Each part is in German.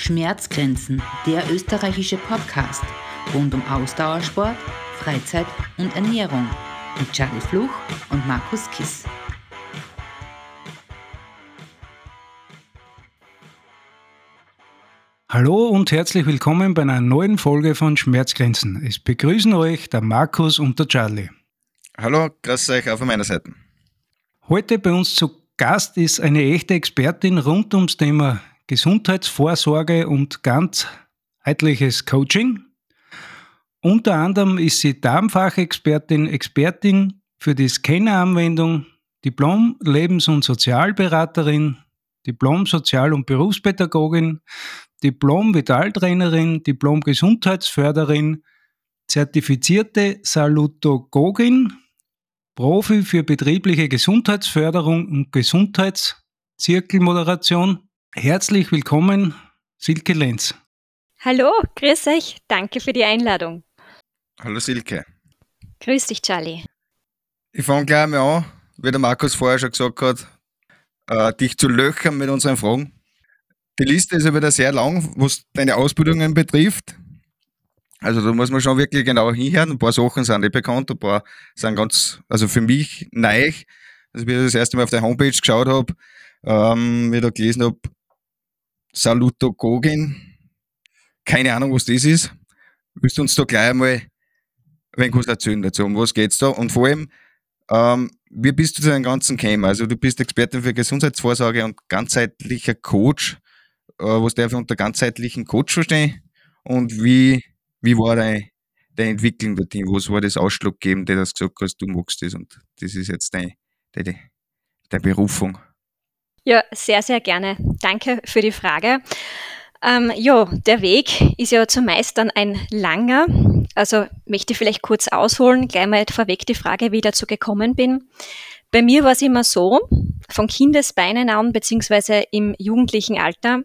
Schmerzgrenzen, der österreichische Podcast rund um Ausdauersport, Freizeit und Ernährung mit Charlie Fluch und Markus Kiss. Hallo und herzlich willkommen bei einer neuen Folge von Schmerzgrenzen. Es begrüßen euch der Markus und der Charlie. Hallo, grüß euch auch von meiner Seite. Heute bei uns zu Gast ist eine echte Expertin rund ums Thema Gesundheitsvorsorge und ganzheitliches Coaching. Unter anderem ist sie Darmfachexpertin, Expertin für die Scanneranwendung, Diplom-Lebens- und Sozialberaterin, Diplom-Sozial- und Berufspädagogin, Diplom-Vitaltrainerin, Diplom-Gesundheitsförderin, zertifizierte Salutogogin, Profi für betriebliche Gesundheitsförderung und Gesundheitszirkelmoderation. Herzlich willkommen, Silke Lenz. Hallo, grüß euch. Danke für die Einladung. Hallo Silke. Grüß dich, Charlie. Ich fange gleich mal an, wie der Markus vorher schon gesagt hat, äh, dich zu löchern mit unseren Fragen. Die Liste ist ja wieder sehr lang, was deine Ausbildungen betrifft. Also da muss man schon wirklich genau hinhören. Ein paar Sachen sind nicht bekannt, ein paar sind ganz, also für mich neu. Also wie ich das erste Mal auf der Homepage geschaut habe, ähm, wie ich da gelesen habe, Salutogogin. Keine Ahnung, was das ist. Willst du uns da gleich einmal wenn was erzählen dazu? Um was geht's da? Und vor allem, ähm, wie bist du zu dem Ganzen gekommen? Also du bist Expertin für Gesundheitsvorsorge und ganzheitlicher Coach. Äh, was darf ich unter ganzheitlichen Coach verstehen? Und wie, wie war deine, deine Entwicklung dorthin? Was war das Ausschlaggebende, dass du gesagt hast, du magst das und das ist jetzt deine, deine, deine Berufung? Ja, sehr, sehr gerne. Danke für die Frage. Ähm, ja, der Weg ist ja zumeist dann ein langer. Also möchte ich vielleicht kurz ausholen, gleich mal vorweg die Frage, wie ich dazu gekommen bin. Bei mir war es immer so, von Kindesbeinen an, beziehungsweise im jugendlichen Alter,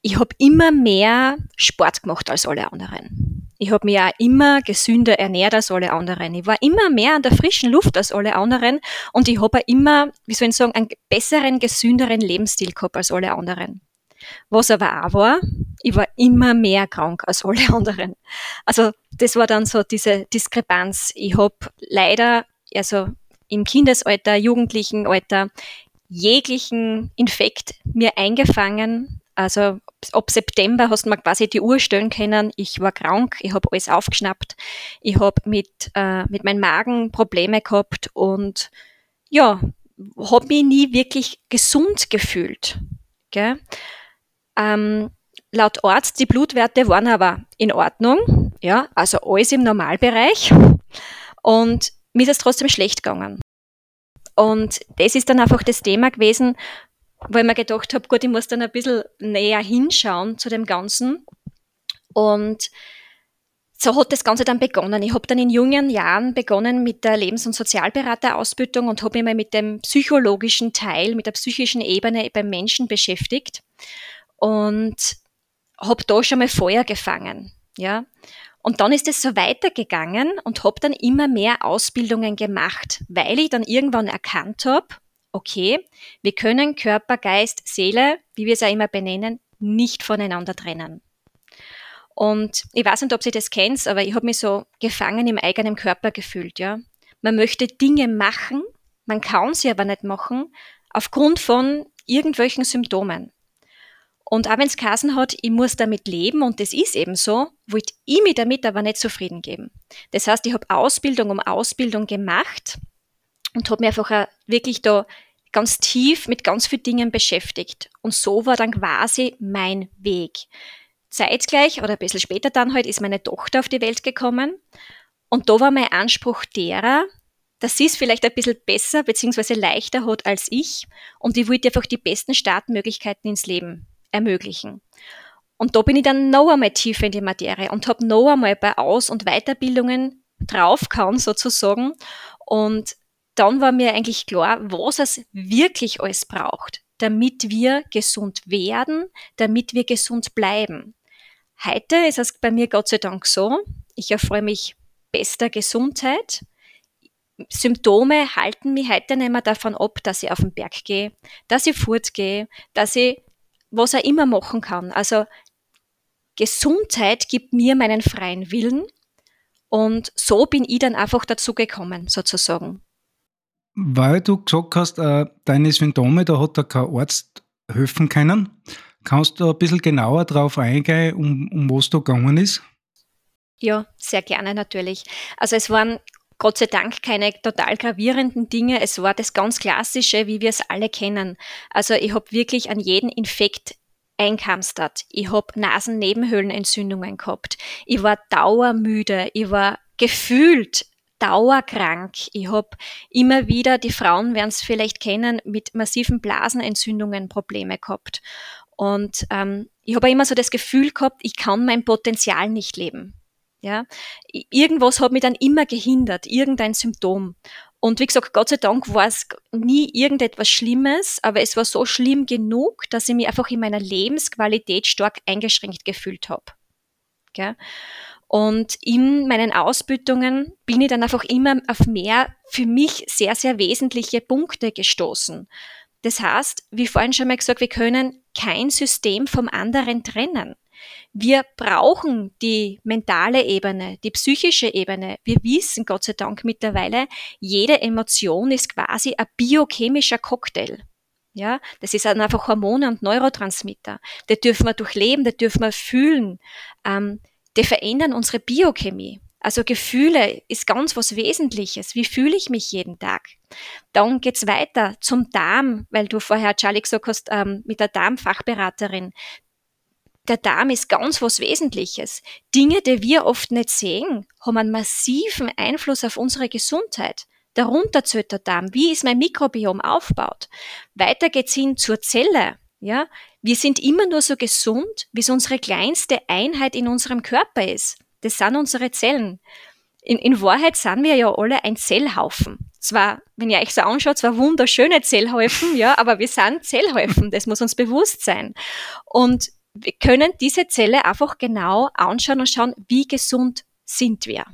ich habe immer mehr Sport gemacht als alle anderen. Ich habe mich auch immer gesünder ernährt als alle anderen. Ich war immer mehr an der frischen Luft als alle anderen und ich habe immer, wie soll ich sagen, einen besseren, gesünderen Lebensstil gehabt als alle anderen. Was aber auch war, ich war immer mehr krank als alle anderen. Also das war dann so diese Diskrepanz. Ich habe leider, also im Kindesalter, jugendlichen Alter, jeglichen Infekt mir eingefangen, also ab September hast du mir quasi die Uhr stellen können. Ich war krank, ich habe alles aufgeschnappt, ich habe mit, äh, mit meinem Magen Probleme gehabt und ja, habe mich nie wirklich gesund gefühlt. Gell? Ähm, laut Arzt, die Blutwerte waren aber in Ordnung, ja, also alles im Normalbereich und mir ist es trotzdem schlecht gegangen. Und das ist dann einfach das Thema gewesen, weil ich mir gedacht habe, gut, ich muss dann ein bisschen näher hinschauen zu dem Ganzen. Und so hat das Ganze dann begonnen. Ich habe dann in jungen Jahren begonnen mit der Lebens- und Sozialberaterausbildung und habe mich mal mit dem psychologischen Teil, mit der psychischen Ebene beim Menschen beschäftigt und habe da schon mal Feuer gefangen. Ja. Und dann ist es so weitergegangen und habe dann immer mehr Ausbildungen gemacht, weil ich dann irgendwann erkannt habe, okay, wir können Körper, Geist, Seele, wie wir es ja immer benennen, nicht voneinander trennen. Und ich weiß nicht, ob Sie das kennt, aber ich habe mich so gefangen im eigenen Körper gefühlt, ja. Man möchte Dinge machen, man kann sie aber nicht machen, aufgrund von irgendwelchen Symptomen. Und auch wenn es Kassen hat, ich muss damit leben und das ist eben so, wollte ich mich damit aber nicht zufrieden geben. Das heißt, ich habe Ausbildung um Ausbildung gemacht und habe mich einfach wirklich da ganz tief mit ganz vielen Dingen beschäftigt. Und so war dann quasi mein Weg. Zeitgleich oder ein bisschen später dann halt ist meine Tochter auf die Welt gekommen. Und da war mein Anspruch derer, dass sie es vielleicht ein bisschen besser bzw. leichter hat als ich. Und ich wollte einfach die besten Startmöglichkeiten ins Leben ermöglichen. Und da bin ich dann noch einmal tiefer in die Materie und habe noch einmal bei Aus- und Weiterbildungen draufgehauen sozusagen und dann war mir eigentlich klar, was es wirklich alles braucht, damit wir gesund werden, damit wir gesund bleiben. Heute ist es bei mir Gott sei Dank so, ich erfreue mich bester Gesundheit. Symptome halten mich heute nicht mehr davon ab, dass ich auf den Berg gehe, dass ich fortgehe, dass ich was er immer machen kann. Also Gesundheit gibt mir meinen freien Willen und so bin ich dann einfach dazu gekommen, sozusagen. Weil du gesagt hast, äh, deine Symptome, da hat da kein Arzt helfen können. Kannst du ein bisschen genauer darauf eingehen, um, um was da gegangen ist? Ja, sehr gerne natürlich. Also es waren Gott sei Dank keine total gravierenden Dinge. Es war das ganz Klassische, wie wir es alle kennen. Also ich habe wirklich an jeden Infekt einkamstert. Ich habe Nasennebenhöhlenentzündungen gehabt. Ich war dauermüde. Ich war gefühlt dauerkrank. Ich habe immer wieder, die Frauen werden es vielleicht kennen, mit massiven Blasenentzündungen Probleme gehabt. Und ähm, ich habe immer so das Gefühl gehabt, ich kann mein Potenzial nicht leben. Ja, irgendwas hat mich dann immer gehindert, irgendein Symptom. Und wie gesagt, Gott sei Dank war es nie irgendetwas Schlimmes, aber es war so schlimm genug, dass ich mich einfach in meiner Lebensqualität stark eingeschränkt gefühlt habe. Okay? Und in meinen Ausbütungen bin ich dann einfach immer auf mehr für mich sehr, sehr wesentliche Punkte gestoßen. Das heißt, wie vorhin schon mal gesagt, wir können kein System vom anderen trennen. Wir brauchen die mentale Ebene, die psychische Ebene. Wir wissen Gott sei Dank mittlerweile, jede Emotion ist quasi ein biochemischer Cocktail. Ja, das ist einfach Hormone und Neurotransmitter. Die dürfen wir durchleben, die dürfen wir fühlen. Ähm, die verändern unsere Biochemie. Also Gefühle ist ganz was Wesentliches. Wie fühle ich mich jeden Tag? Dann geht's weiter zum Darm, weil du vorher, Charlie, gesagt hast, ähm, mit der Darmfachberaterin der Darm ist ganz was Wesentliches. Dinge, die wir oft nicht sehen, haben einen massiven Einfluss auf unsere Gesundheit. Darunter zählt der Darm. Wie ist mein Mikrobiom aufgebaut? Weiter geht's hin zur Zelle. Ja, wir sind immer nur so gesund, wie es unsere kleinste Einheit in unserem Körper ist. Das sind unsere Zellen. In, in Wahrheit sind wir ja alle ein Zellhaufen. Zwar, wenn ihr euch so anschaut, zwar wunderschöne Zellhäufen, ja, aber wir sind Zellhäufen. Das muss uns bewusst sein. Und wir können diese Zelle einfach genau anschauen und schauen, wie gesund sind wir.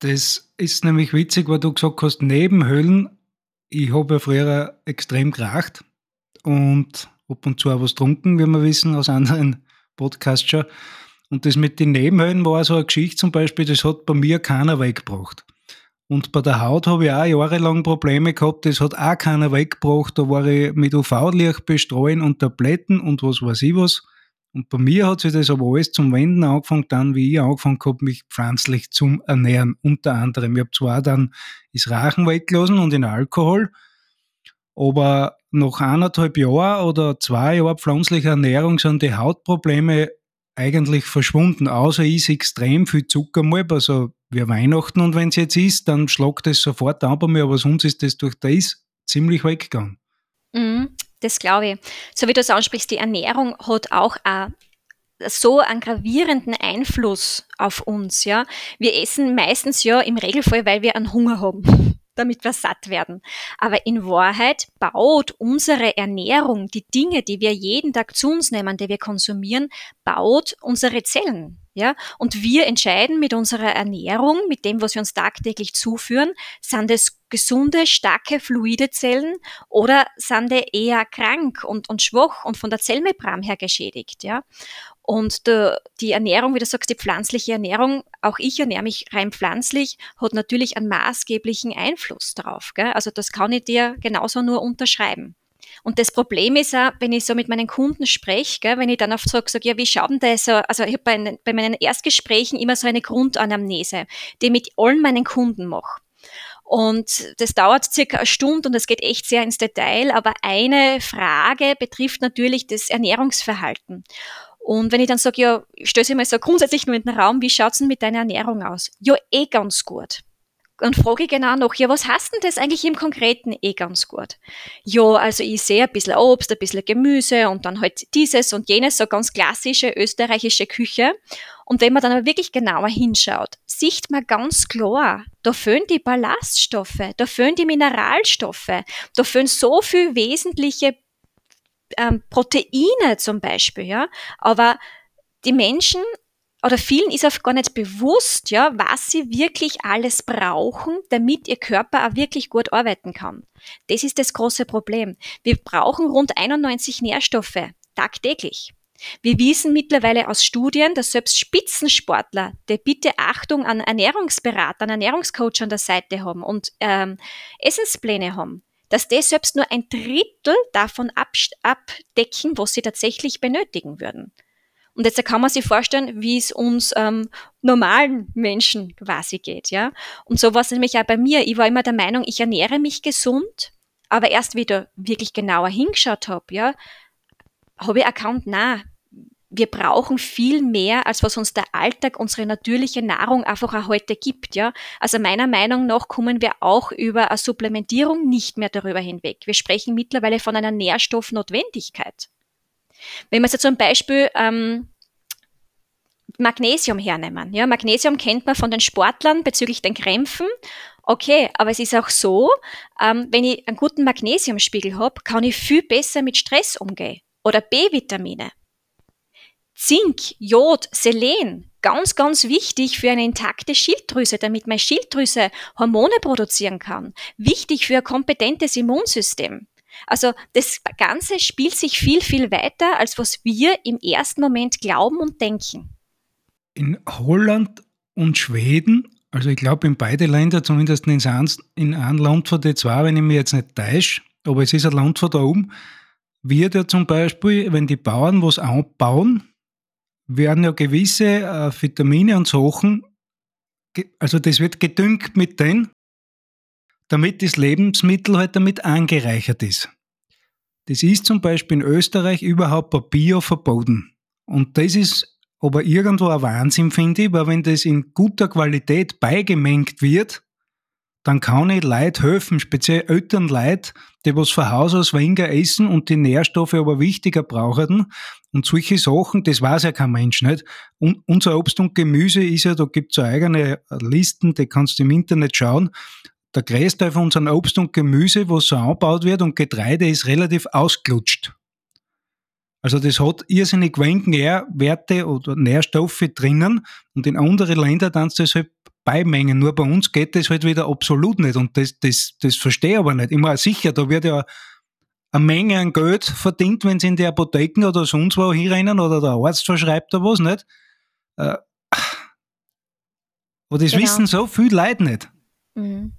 Das ist nämlich witzig, weil du gesagt hast, Nebenhöhlen. Ich habe ja früher extrem geracht und ab und zu auch was getrunken, wie wir wissen aus anderen Podcasts schon. Und das mit den Nebenhöhlen war so eine Geschichte zum Beispiel, das hat bei mir keiner weggebracht. Und bei der Haut habe ich auch jahrelang Probleme gehabt, das hat auch keiner weggebracht. Da war ich mit UV-Licht bestreuen und Tabletten und was weiß ich was. Und bei mir hat sich das aber alles zum Wenden angefangen, dann wie ich angefangen habe, mich pflanzlich zu ernähren. Unter anderem. Ich habe zwar dann das Rachen weggelassen und den Alkohol, aber nach eineinhalb Jahren oder zwei Jahren pflanzlicher Ernährung sind die Hautprobleme eigentlich verschwunden, außer ich extrem viel Zucker mal, also wie Weihnachten und wenn es jetzt ist, dann schlagt es sofort an bei mir, aber sonst ist das durch das ziemlich weggegangen. Mhm, das glaube ich. So wie du es ansprichst, die Ernährung hat auch ein so einen gravierenden Einfluss auf uns, ja. Wir essen meistens ja im Regelfall, weil wir einen Hunger haben damit wir satt werden. Aber in Wahrheit baut unsere Ernährung, die Dinge, die wir jeden Tag zu uns nehmen, die wir konsumieren, baut unsere Zellen. Ja, und wir entscheiden mit unserer Ernährung, mit dem, was wir uns tagtäglich zuführen, sind es gesunde, starke, fluide Zellen oder sind die eher krank und, und schwach und von der Zellmembran her geschädigt, ja. Und der, die Ernährung, wie du sagst, die pflanzliche Ernährung, auch ich ernähre mich rein pflanzlich, hat natürlich einen maßgeblichen Einfluss darauf. Gell? Also das kann ich dir genauso nur unterschreiben. Und das Problem ist auch, wenn ich so mit meinen Kunden spreche, gell, wenn ich dann oft sage, sag, ja, wie schaut denn das? Also ich habe bei, bei meinen Erstgesprächen immer so eine Grundanamnese, die ich mit allen meinen Kunden mache. Und das dauert circa eine Stunde und es geht echt sehr ins Detail, aber eine Frage betrifft natürlich das Ernährungsverhalten. Und wenn ich dann sage, ja, stöße ich mal so grundsätzlich nur in den Raum, wie schaut's denn mit deiner Ernährung aus? Ja, eh ganz gut. Und frage ich genau noch, ja, was hast denn das eigentlich im Konkreten eh ganz gut? Ja, also ich sehe ein bisschen Obst, ein bisschen Gemüse und dann halt dieses und jenes, so ganz klassische österreichische Küche. Und wenn man dann aber wirklich genauer hinschaut, sieht man ganz klar, da fehlen die Ballaststoffe, da fehlen die Mineralstoffe, da fehlen so viel wesentliche ähm, Proteine zum Beispiel, ja. Aber die Menschen oder vielen ist auch gar nicht bewusst, ja, was sie wirklich alles brauchen, damit ihr Körper auch wirklich gut arbeiten kann. Das ist das große Problem. Wir brauchen rund 91 Nährstoffe tagtäglich. Wir wissen mittlerweile aus Studien, dass selbst Spitzensportler, die bitte Achtung an Ernährungsberater, an Ernährungscoach an der Seite haben und ähm, Essenspläne haben, dass die selbst nur ein Drittel davon abdecken, was sie tatsächlich benötigen würden. Und jetzt kann man sich vorstellen, wie es uns ähm, normalen Menschen quasi geht, ja. Und so war es nämlich auch bei mir. Ich war immer der Meinung, ich ernähre mich gesund, aber erst wieder wirklich genauer hingeschaut habe, ja, habe ich erkannt, na, wir brauchen viel mehr, als was uns der Alltag, unsere natürliche Nahrung einfach auch heute gibt, ja. Also meiner Meinung nach kommen wir auch über eine Supplementierung nicht mehr darüber hinweg. Wir sprechen mittlerweile von einer Nährstoffnotwendigkeit. Wenn wir jetzt zum Beispiel ähm, Magnesium hernehmen. Ja, Magnesium kennt man von den Sportlern bezüglich den Krämpfen. Okay, aber es ist auch so, ähm, wenn ich einen guten Magnesiumspiegel habe, kann ich viel besser mit Stress umgehen. Oder B-Vitamine. Zink, Jod, Selen, ganz, ganz wichtig für eine intakte Schilddrüse, damit meine Schilddrüse Hormone produzieren kann. Wichtig für ein kompetentes Immunsystem. Also das Ganze spielt sich viel, viel weiter, als was wir im ersten Moment glauben und denken. In Holland und Schweden, also ich glaube in beide Länder, zumindest in, in einem Land von den zwei, wenn ich mich jetzt nicht täusche, aber es ist ein Land von da oben, wird ja zum Beispiel, wenn die Bauern was anbauen, werden ja gewisse äh, Vitamine und Sachen, also das wird gedüngt mit denen, damit das Lebensmittel halt damit angereichert ist. Das ist zum Beispiel in Österreich überhaupt bei Bio verboten. Und das ist aber irgendwo ein Wahnsinn, finde ich, weil wenn das in guter Qualität beigemengt wird, dann kann ich Leid helfen, speziell älteren Leid, die was von Haus aus weniger essen und die Nährstoffe aber wichtiger brauchen. Und solche Sachen, das weiß ja kein Mensch nicht. Und unser Obst und Gemüse ist ja, da gibt es so eigene Listen, die kannst du im Internet schauen. Der Großteil von unserem Obst und Gemüse, was so angebaut wird und Getreide, ist relativ ausgelutscht. Also das hat irrsinnig wenig Nährwerte oder Nährstoffe drinnen und in anderen Ländern dann das halt beimengen. Nur bei uns geht das halt wieder absolut nicht und das, das, das verstehe ich aber nicht. Ich meine, sicher, da wird ja eine Menge an Geld verdient, wenn sie in die Apotheken oder sonst wo hinrennen oder der Arzt verschreibt da was, nicht? Äh, aber das genau. wissen so viele Leute nicht. Mhm.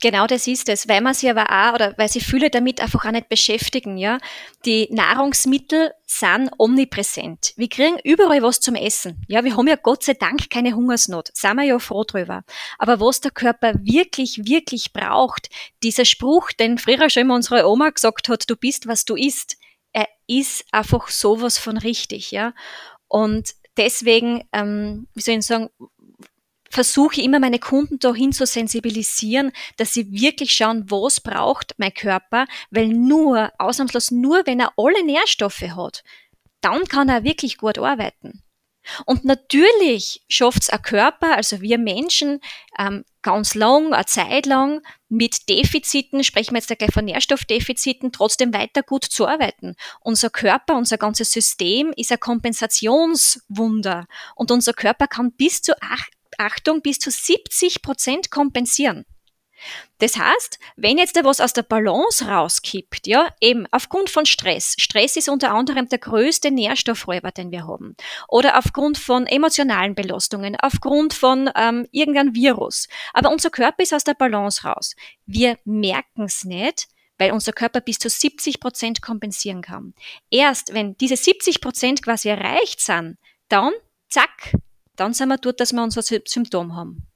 Genau das ist es, weil man sich aber auch, oder weil sich viele damit einfach auch nicht beschäftigen, ja. Die Nahrungsmittel sind omnipräsent. Wir kriegen überall was zum Essen. Ja, wir haben ja Gott sei Dank keine Hungersnot. Sind wir ja froh drüber. Aber was der Körper wirklich, wirklich braucht, dieser Spruch, den früher schon immer unsere Oma gesagt hat, du bist, was du isst, er ist einfach sowas von richtig, ja. Und deswegen, ähm, wie soll ich sagen, versuche immer meine Kunden dahin zu sensibilisieren, dass sie wirklich schauen, was braucht mein Körper, weil nur, ausnahmslos nur, wenn er alle Nährstoffe hat, dann kann er wirklich gut arbeiten. Und natürlich schafft es ein Körper, also wir Menschen, ähm, ganz lang, eine Zeit lang mit Defiziten, sprechen wir jetzt gleich von Nährstoffdefiziten, trotzdem weiter gut zu arbeiten. Unser Körper, unser ganzes System ist ein Kompensationswunder und unser Körper kann bis zu Achtung, bis zu 70 Prozent kompensieren. Das heißt, wenn jetzt da was aus der Balance rauskippt, ja, eben aufgrund von Stress, Stress ist unter anderem der größte Nährstoffräuber, den wir haben, oder aufgrund von emotionalen Belastungen, aufgrund von ähm, irgendeinem Virus, aber unser Körper ist aus der Balance raus. Wir merken es nicht, weil unser Körper bis zu 70 Prozent kompensieren kann. Erst wenn diese 70 Prozent quasi erreicht sind, dann, zack, dann sind wir dort, dass wir unser Symptom haben.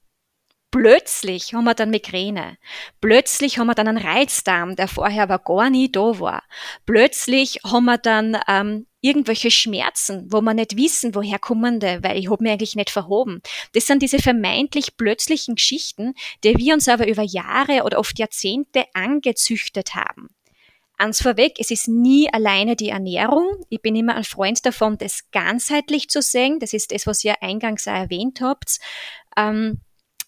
Plötzlich haben wir dann Migräne. Plötzlich haben wir dann einen Reizdarm, der vorher aber gar nie da war. Plötzlich haben wir dann ähm, irgendwelche Schmerzen, wo wir nicht wissen, woher kommen die, weil ich habe mir eigentlich nicht verhoben. Das sind diese vermeintlich plötzlichen Geschichten, die wir uns aber über Jahre oder oft Jahrzehnte angezüchtet haben. Ans vorweg, es ist nie alleine die Ernährung. Ich bin immer ein Freund davon, das ganzheitlich zu sehen. Das ist das, was ihr eingangs auch erwähnt habt. Ähm,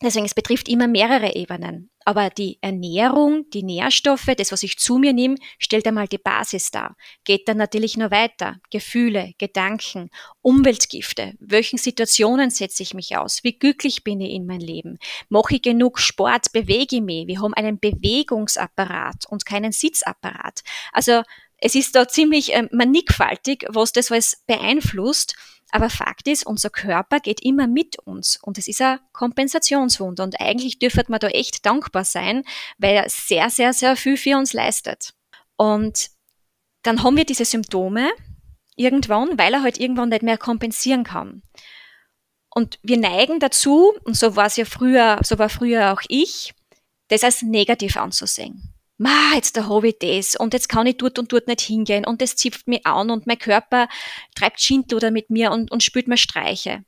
deswegen, es betrifft immer mehrere Ebenen. Aber die Ernährung, die Nährstoffe, das, was ich zu mir nehme, stellt einmal die Basis dar. Geht dann natürlich nur weiter. Gefühle, Gedanken, Umweltgifte. Welchen Situationen setze ich mich aus? Wie glücklich bin ich in mein Leben? Mache ich genug Sport? Bewege ich mich? Wir haben einen Bewegungsapparat und keinen Sitzapparat. Also es ist da ziemlich äh, mannigfaltig, was das alles beeinflusst. Aber Fakt ist, unser Körper geht immer mit uns und es ist ein Kompensationswunder und eigentlich dürfte man da echt dankbar sein, weil er sehr, sehr, sehr viel für uns leistet. Und dann haben wir diese Symptome irgendwann, weil er halt irgendwann nicht mehr kompensieren kann. Und wir neigen dazu, und so war es ja früher, so war früher auch ich, das als negativ anzusehen. Ma, jetzt da habe ich das und jetzt kann ich dort und dort nicht hingehen und das zipft mich an und mein Körper treibt Schindluder mit mir und, und spürt mir Streiche.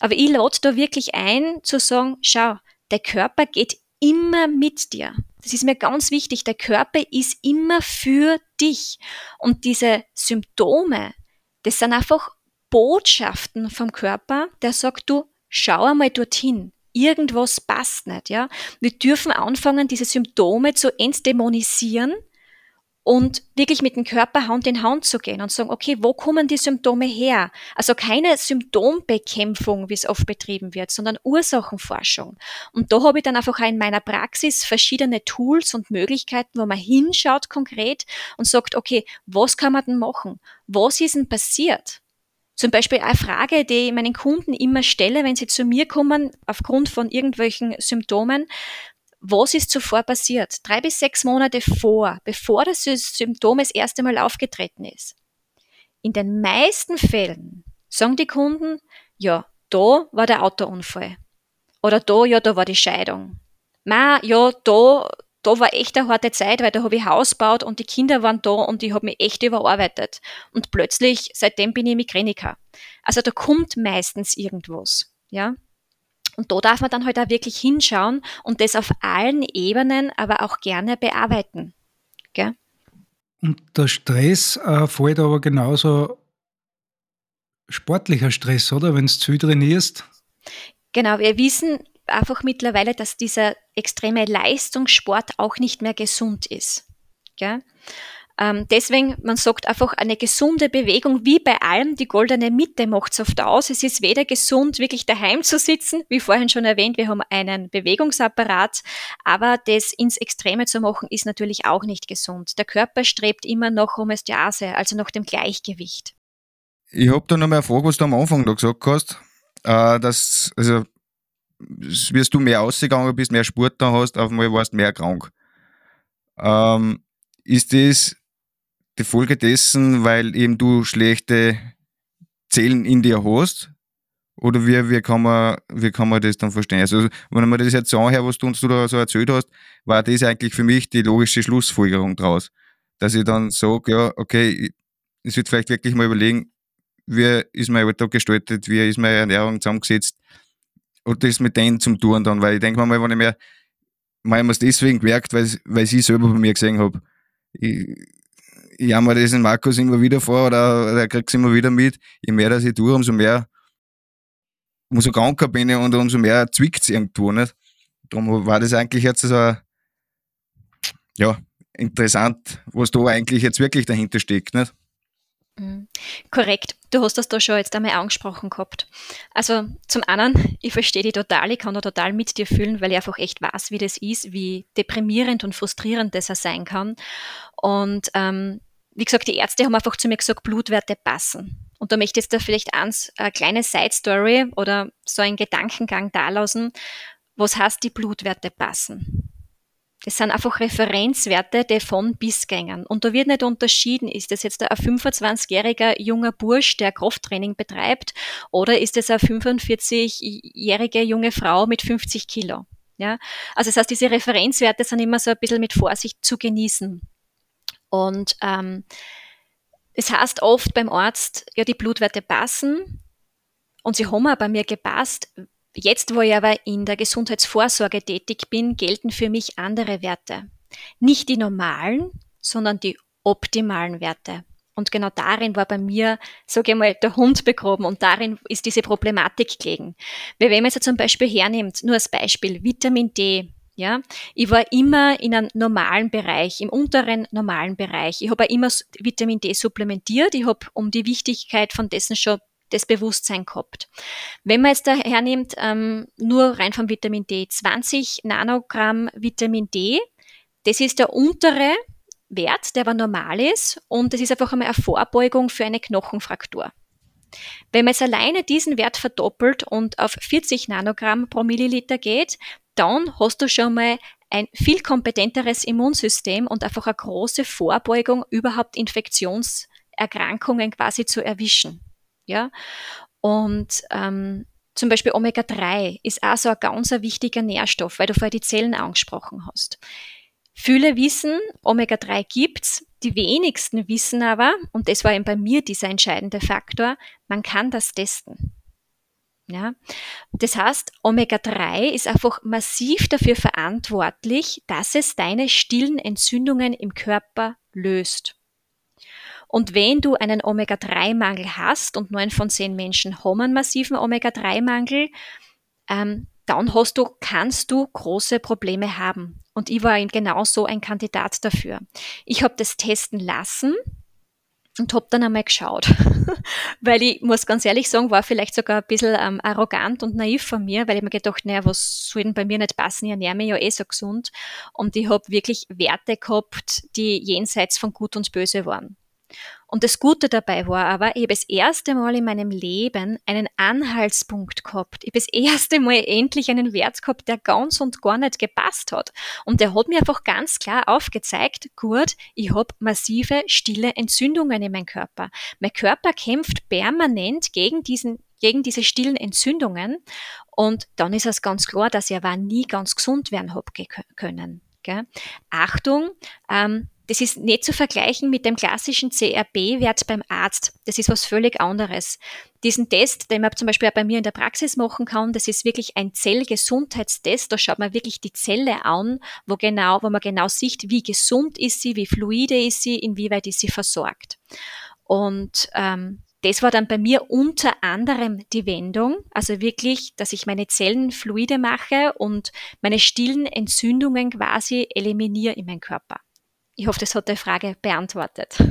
Aber ich lade da wirklich ein, zu sagen, schau, der Körper geht immer mit dir. Das ist mir ganz wichtig. Der Körper ist immer für dich. Und diese Symptome, das sind einfach Botschaften vom Körper, der sagt du, schau einmal dorthin. Irgendwas passt nicht, ja. Wir dürfen anfangen, diese Symptome zu entdämonisieren und wirklich mit dem Körper Hand in Hand zu gehen und sagen, okay, wo kommen die Symptome her? Also keine Symptombekämpfung, wie es oft betrieben wird, sondern Ursachenforschung. Und da habe ich dann einfach auch in meiner Praxis verschiedene Tools und Möglichkeiten, wo man hinschaut konkret und sagt, okay, was kann man denn machen? Was ist denn passiert? Zum Beispiel eine Frage, die ich meinen Kunden immer stelle, wenn sie zu mir kommen, aufgrund von irgendwelchen Symptomen was ist zuvor passiert? Drei bis sechs Monate vor, bevor das Symptom das erste Mal aufgetreten ist. In den meisten Fällen sagen die Kunden, ja, da war der Autounfall. Oder da, ja, da war die Scheidung. Ma, ja, da, da war echt eine harte Zeit, weil da habe ich Haus gebaut und die Kinder waren da und ich habe mich echt überarbeitet. Und plötzlich, seitdem bin ich Migräniker. Also da kommt meistens irgendwas. Ja? Und da darf man dann halt auch wirklich hinschauen und das auf allen Ebenen, aber auch gerne bearbeiten. Gell? Und der Stress äh, fällt aber genauso sportlicher Stress, oder? Wenn du zu viel trainierst. Genau, wir wissen einfach mittlerweile, dass dieser extreme Leistungssport auch nicht mehr gesund ist. Gell? Ähm, deswegen, man sagt einfach, eine gesunde Bewegung, wie bei allem, die goldene Mitte macht es oft aus. Es ist weder gesund, wirklich daheim zu sitzen, wie vorhin schon erwähnt, wir haben einen Bewegungsapparat, aber das ins Extreme zu machen, ist natürlich auch nicht gesund. Der Körper strebt immer nach Homöostase, also nach dem Gleichgewicht. Ich habe da noch mal eine Frage, was du am Anfang da gesagt hast, äh, dass, also, wirst du mehr ausgegangen bist, mehr Sport da hast, auf einmal warst du mehr krank. Ähm, ist das die Folge dessen, weil eben du schlechte Zellen in dir hast? Oder wie, wie, kann man, wie kann man das dann verstehen? Also, wenn man das jetzt anhört, was du uns da so erzählt hast, war das eigentlich für mich die logische Schlussfolgerung daraus. Dass ich dann sage, ja, okay, ich würde vielleicht wirklich mal überlegen, wie ist mein Alltag gestaltet, wie ist meine Ernährung zusammengesetzt und das mit denen zum tun dann, weil ich denke mal, wenn ich mir, manchmal deswegen gemerkt, weil, weil ich selber bei mir gesehen habe, ich, ich jammer das in Markus immer wieder vor oder, oder er kriegt es immer wieder mit. Je mehr dass ich tue, umso mehr, umso kranker bin ich und umso mehr zwickt es irgendwo. Nicht? Darum war das eigentlich jetzt so, ja, interessant, was da eigentlich jetzt wirklich dahinter steckt. Nicht? Mhm. Korrekt, du hast das da schon jetzt einmal angesprochen gehabt. Also zum einen, ich verstehe dich total, ich kann da total mit dir fühlen, weil ich einfach echt weiß, wie das ist, wie deprimierend und frustrierend das auch sein kann. Und ähm, wie gesagt, die Ärzte haben einfach zu mir gesagt, Blutwerte passen. Und da möchte ich jetzt da vielleicht eins, eine kleine Side-Story oder so einen Gedankengang da lassen. Was heißt, die Blutwerte passen? Das sind einfach Referenzwerte die von bis gängen. Und da wird nicht unterschieden, ist das jetzt ein 25-jähriger junger Bursch, der Krafttraining betreibt, oder ist es eine 45-jährige junge Frau mit 50 Kilo? Ja, also das heißt, diese Referenzwerte sind immer so ein bisschen mit Vorsicht zu genießen. Und ähm, es heißt oft beim Arzt, ja, die Blutwerte passen und sie haben auch bei mir gepasst. Jetzt, wo ich aber in der Gesundheitsvorsorge tätig bin, gelten für mich andere Werte. Nicht die normalen, sondern die optimalen Werte. Und genau darin war bei mir, sage ich mal, der Hund begraben und darin ist diese Problematik gelegen. Weil wenn man jetzt zum Beispiel hernimmt, nur als Beispiel, Vitamin D, ja, ich war immer in einem normalen Bereich, im unteren normalen Bereich. Ich habe immer Vitamin D supplementiert. Ich habe um die Wichtigkeit von dessen schon das Bewusstsein gehabt. Wenn man jetzt da hernimmt, ähm, nur rein vom Vitamin D, 20 Nanogramm Vitamin D, das ist der untere Wert, der aber normal ist und es ist einfach einmal eine Vorbeugung für eine Knochenfraktur. Wenn man jetzt alleine diesen Wert verdoppelt und auf 40 Nanogramm pro Milliliter geht, dann hast du schon mal ein viel kompetenteres Immunsystem und einfach eine große Vorbeugung, überhaupt Infektionserkrankungen quasi zu erwischen. Ja? Und ähm, zum Beispiel Omega-3 ist auch so ein ganz wichtiger Nährstoff, weil du vorher die Zellen angesprochen hast. Viele wissen, Omega-3 gibt's, die wenigsten wissen aber, und das war eben bei mir dieser entscheidende Faktor, man kann das testen. Ja? Das heißt, Omega-3 ist einfach massiv dafür verantwortlich, dass es deine stillen Entzündungen im Körper löst. Und wenn du einen Omega-3-Mangel hast, und neun von zehn Menschen haben einen massiven Omega-3-Mangel, ähm, dann hast du, kannst du große Probleme haben. Und ich war eben genau so ein Kandidat dafür. Ich habe das testen lassen und habe dann einmal geschaut. weil ich muss ganz ehrlich sagen, war vielleicht sogar ein bisschen ähm, arrogant und naiv von mir, weil ich mir gedacht, naja, was soll denn bei mir nicht passen? Ich ernähre mich ja eh so gesund. Und ich habe wirklich Werte gehabt, die jenseits von Gut und Böse waren. Und das Gute dabei war aber, ich habe das erste Mal in meinem Leben einen Anhaltspunkt gehabt. Ich habe das erste Mal endlich einen Wert gehabt, der ganz und gar nicht gepasst hat. Und der hat mir einfach ganz klar aufgezeigt, gut, ich habe massive stille Entzündungen in meinem Körper. Mein Körper kämpft permanent gegen diesen gegen diese stillen Entzündungen. Und dann ist es ganz klar, dass ich aber nie ganz gesund werden habe können. Gell? Achtung, ähm, das ist nicht zu vergleichen mit dem klassischen CRB-Wert beim Arzt. Das ist was völlig anderes. Diesen Test, den man zum Beispiel auch bei mir in der Praxis machen kann, das ist wirklich ein Zellgesundheitstest. Da schaut man wirklich die Zelle an, wo genau, wo man genau sieht, wie gesund ist sie, wie fluide ist sie, inwieweit ist sie versorgt. Und ähm, das war dann bei mir unter anderem die Wendung, also wirklich, dass ich meine Zellen fluide mache und meine stillen Entzündungen quasi eliminiere in meinem Körper. Ich hoffe, das hat die Frage beantwortet.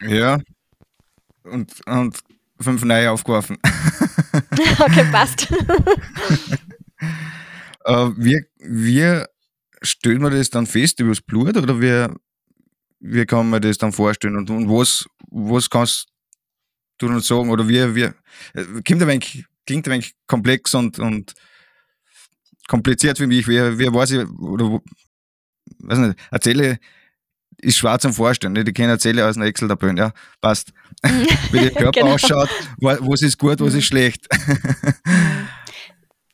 Ja. Und, und fünf neue aufgeworfen. okay, passt. äh, wie, wie stellt man das dann fest übers Blut oder wie, wie kann man das dann vorstellen und, und was, was kannst du uns sagen oder wie, wie äh, klingt ein wenig, klingt ein wenig komplex und, und kompliziert für mich. Wie, wie weiß ich, oder weiß nicht, erzähle ist schwer zum Vorstellen. Die kennen Zelle aus einer Excel-Tabelle, ja, passt. Wie der Körper genau. ausschaut, was ist gut, was ist schlecht.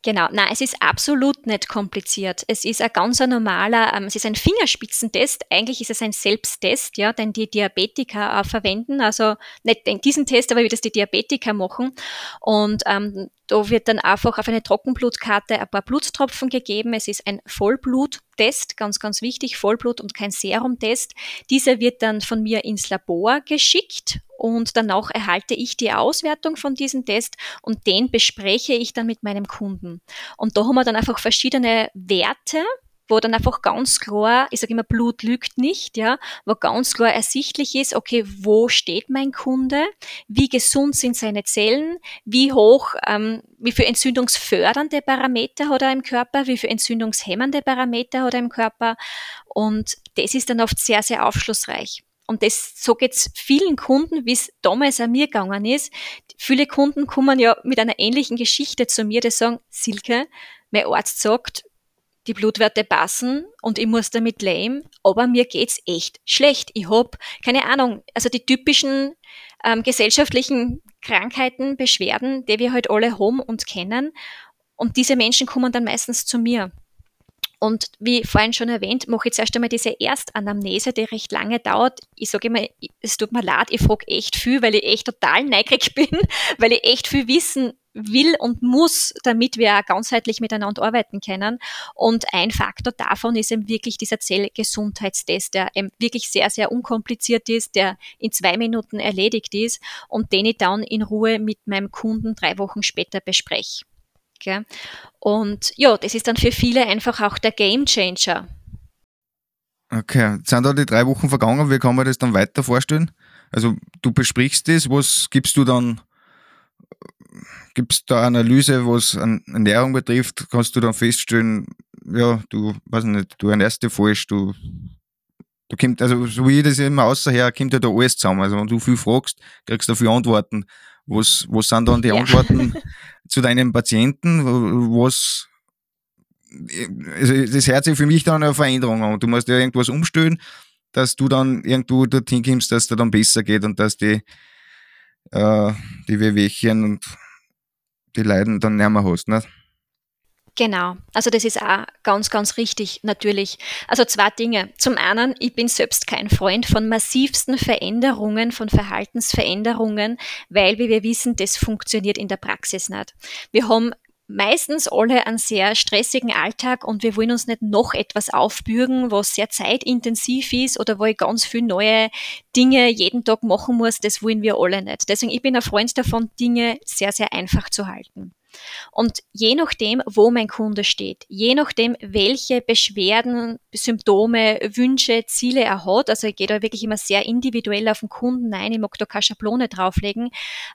Genau, nein, es ist absolut nicht kompliziert. Es ist ein ganz normaler, ähm, es ist ein Fingerspitzentest. Eigentlich ist es ein Selbsttest, ja, den die Diabetiker äh, verwenden. Also nicht diesen Test, aber wie das die Diabetiker machen. Und ähm, da wird dann einfach auf eine Trockenblutkarte ein paar Blutstropfen gegeben. Es ist ein Vollbluttest, ganz, ganz wichtig, Vollblut und kein Serumtest. Dieser wird dann von mir ins Labor geschickt und danach erhalte ich die Auswertung von diesem Test und den bespreche ich dann mit meinem Kunden. Und da haben wir dann einfach verschiedene Werte, wo dann einfach ganz klar, ich sage immer, Blut lügt nicht, ja, wo ganz klar ersichtlich ist, okay, wo steht mein Kunde, wie gesund sind seine Zellen, wie hoch, ähm, wie viel entzündungsfördernde Parameter hat er im Körper, wie viel entzündungshemmende Parameter hat er im Körper und das ist dann oft sehr, sehr aufschlussreich. Und das, so geht's vielen Kunden, wie es damals an mir gegangen ist. Viele Kunden kommen ja mit einer ähnlichen Geschichte zu mir, die sagen, Silke, mein Arzt sagt, die Blutwerte passen und ich muss damit leben, aber mir geht's echt schlecht. Ich hab keine Ahnung, also die typischen ähm, gesellschaftlichen Krankheiten, Beschwerden, die wir halt alle haben und kennen. Und diese Menschen kommen dann meistens zu mir. Und wie vorhin schon erwähnt, mache ich zuerst einmal diese Erstanamnese, die recht lange dauert. Ich sage immer, es tut mir leid, ich frage echt viel, weil ich echt total neugierig bin, weil ich echt viel wissen will und muss, damit wir ganzheitlich miteinander arbeiten können. Und ein Faktor davon ist eben wirklich dieser Zellgesundheitstest, der eben wirklich sehr, sehr unkompliziert ist, der in zwei Minuten erledigt ist und den ich dann in Ruhe mit meinem Kunden drei Wochen später bespreche. Gell? Und ja, das ist dann für viele einfach auch der Game Changer. Okay, sind da die drei Wochen vergangen? Wie kann man das dann weiter vorstellen? Also du besprichst das, was gibst du dann? Gibt es da Analyse, was Ernährung betrifft? Kannst du dann feststellen, ja, du, weiß nicht, du ernährst dich falsch, du Da kommt, also so wie ich das immer außerher, kommt ja da alles zusammen. Also wenn du viel fragst, kriegst du viel Antworten. Was, was sind dann die ja. Antworten zu deinem Patienten? Was, also das hört sich für mich dann eine Veränderung an. Du musst ja irgendwas umstellen, dass du dann irgendwo dorthin kommst, dass es dir dann besser geht und dass die, äh, die Wehwehchen und die Leiden dann nicht mehr hast. Nicht? Genau, also das ist auch ganz, ganz richtig, natürlich. Also zwei Dinge. Zum einen, ich bin selbst kein Freund von massivsten Veränderungen, von Verhaltensveränderungen, weil, wie wir wissen, das funktioniert in der Praxis nicht. Wir haben meistens alle einen sehr stressigen Alltag und wir wollen uns nicht noch etwas aufbürgen, was sehr zeitintensiv ist oder wo ich ganz viele neue Dinge jeden Tag machen muss, das wollen wir alle nicht. Deswegen, ich bin ein Freund davon, Dinge sehr, sehr einfach zu halten. Und je nachdem, wo mein Kunde steht, je nachdem, welche Beschwerden, Symptome, Wünsche, Ziele er hat, also ich gehe da wirklich immer sehr individuell auf den Kunden ein, ich mag da keine Schablone drauflegen,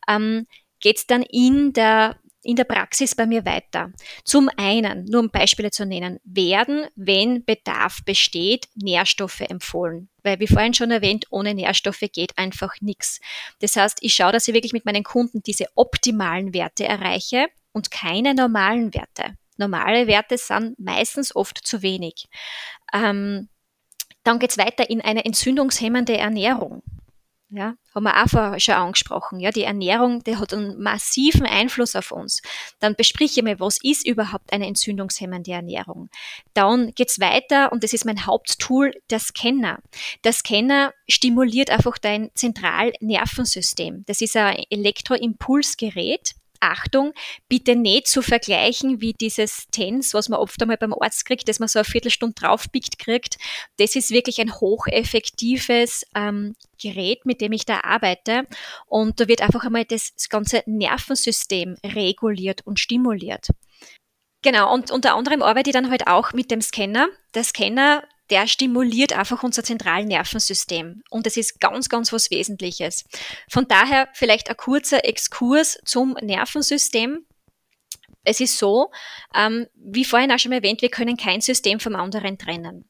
ähm, geht es dann in der in der Praxis bei mir weiter. Zum einen, nur um Beispiele zu nennen, werden, wenn Bedarf besteht, Nährstoffe empfohlen. Weil, wie vorhin schon erwähnt, ohne Nährstoffe geht einfach nichts. Das heißt, ich schaue, dass ich wirklich mit meinen Kunden diese optimalen Werte erreiche und keine normalen Werte. Normale Werte sind meistens oft zu wenig. Ähm, dann geht es weiter in eine entzündungshemmende Ernährung. Ja, haben wir auch schon angesprochen. Ja, die Ernährung, die hat einen massiven Einfluss auf uns. Dann besprich ich mal, was ist überhaupt eine entzündungshemmende Ernährung. Dann geht's weiter und das ist mein Haupttool, der Scanner. Der Scanner stimuliert einfach dein Zentralnervensystem. Das ist ein Elektroimpulsgerät, Achtung, bitte nicht zu vergleichen wie dieses TENS, was man oft einmal beim Arzt kriegt, dass man so eine Viertelstunde draufpickt kriegt. Das ist wirklich ein hocheffektives ähm, Gerät, mit dem ich da arbeite. Und da wird einfach einmal das ganze Nervensystem reguliert und stimuliert. Genau, und unter anderem arbeite ich dann halt auch mit dem Scanner. Der Scanner der stimuliert einfach unser Zentralnervensystem. Und das ist ganz, ganz was Wesentliches. Von daher vielleicht ein kurzer Exkurs zum Nervensystem. Es ist so, ähm, wie vorhin auch schon erwähnt, wir können kein System vom anderen trennen.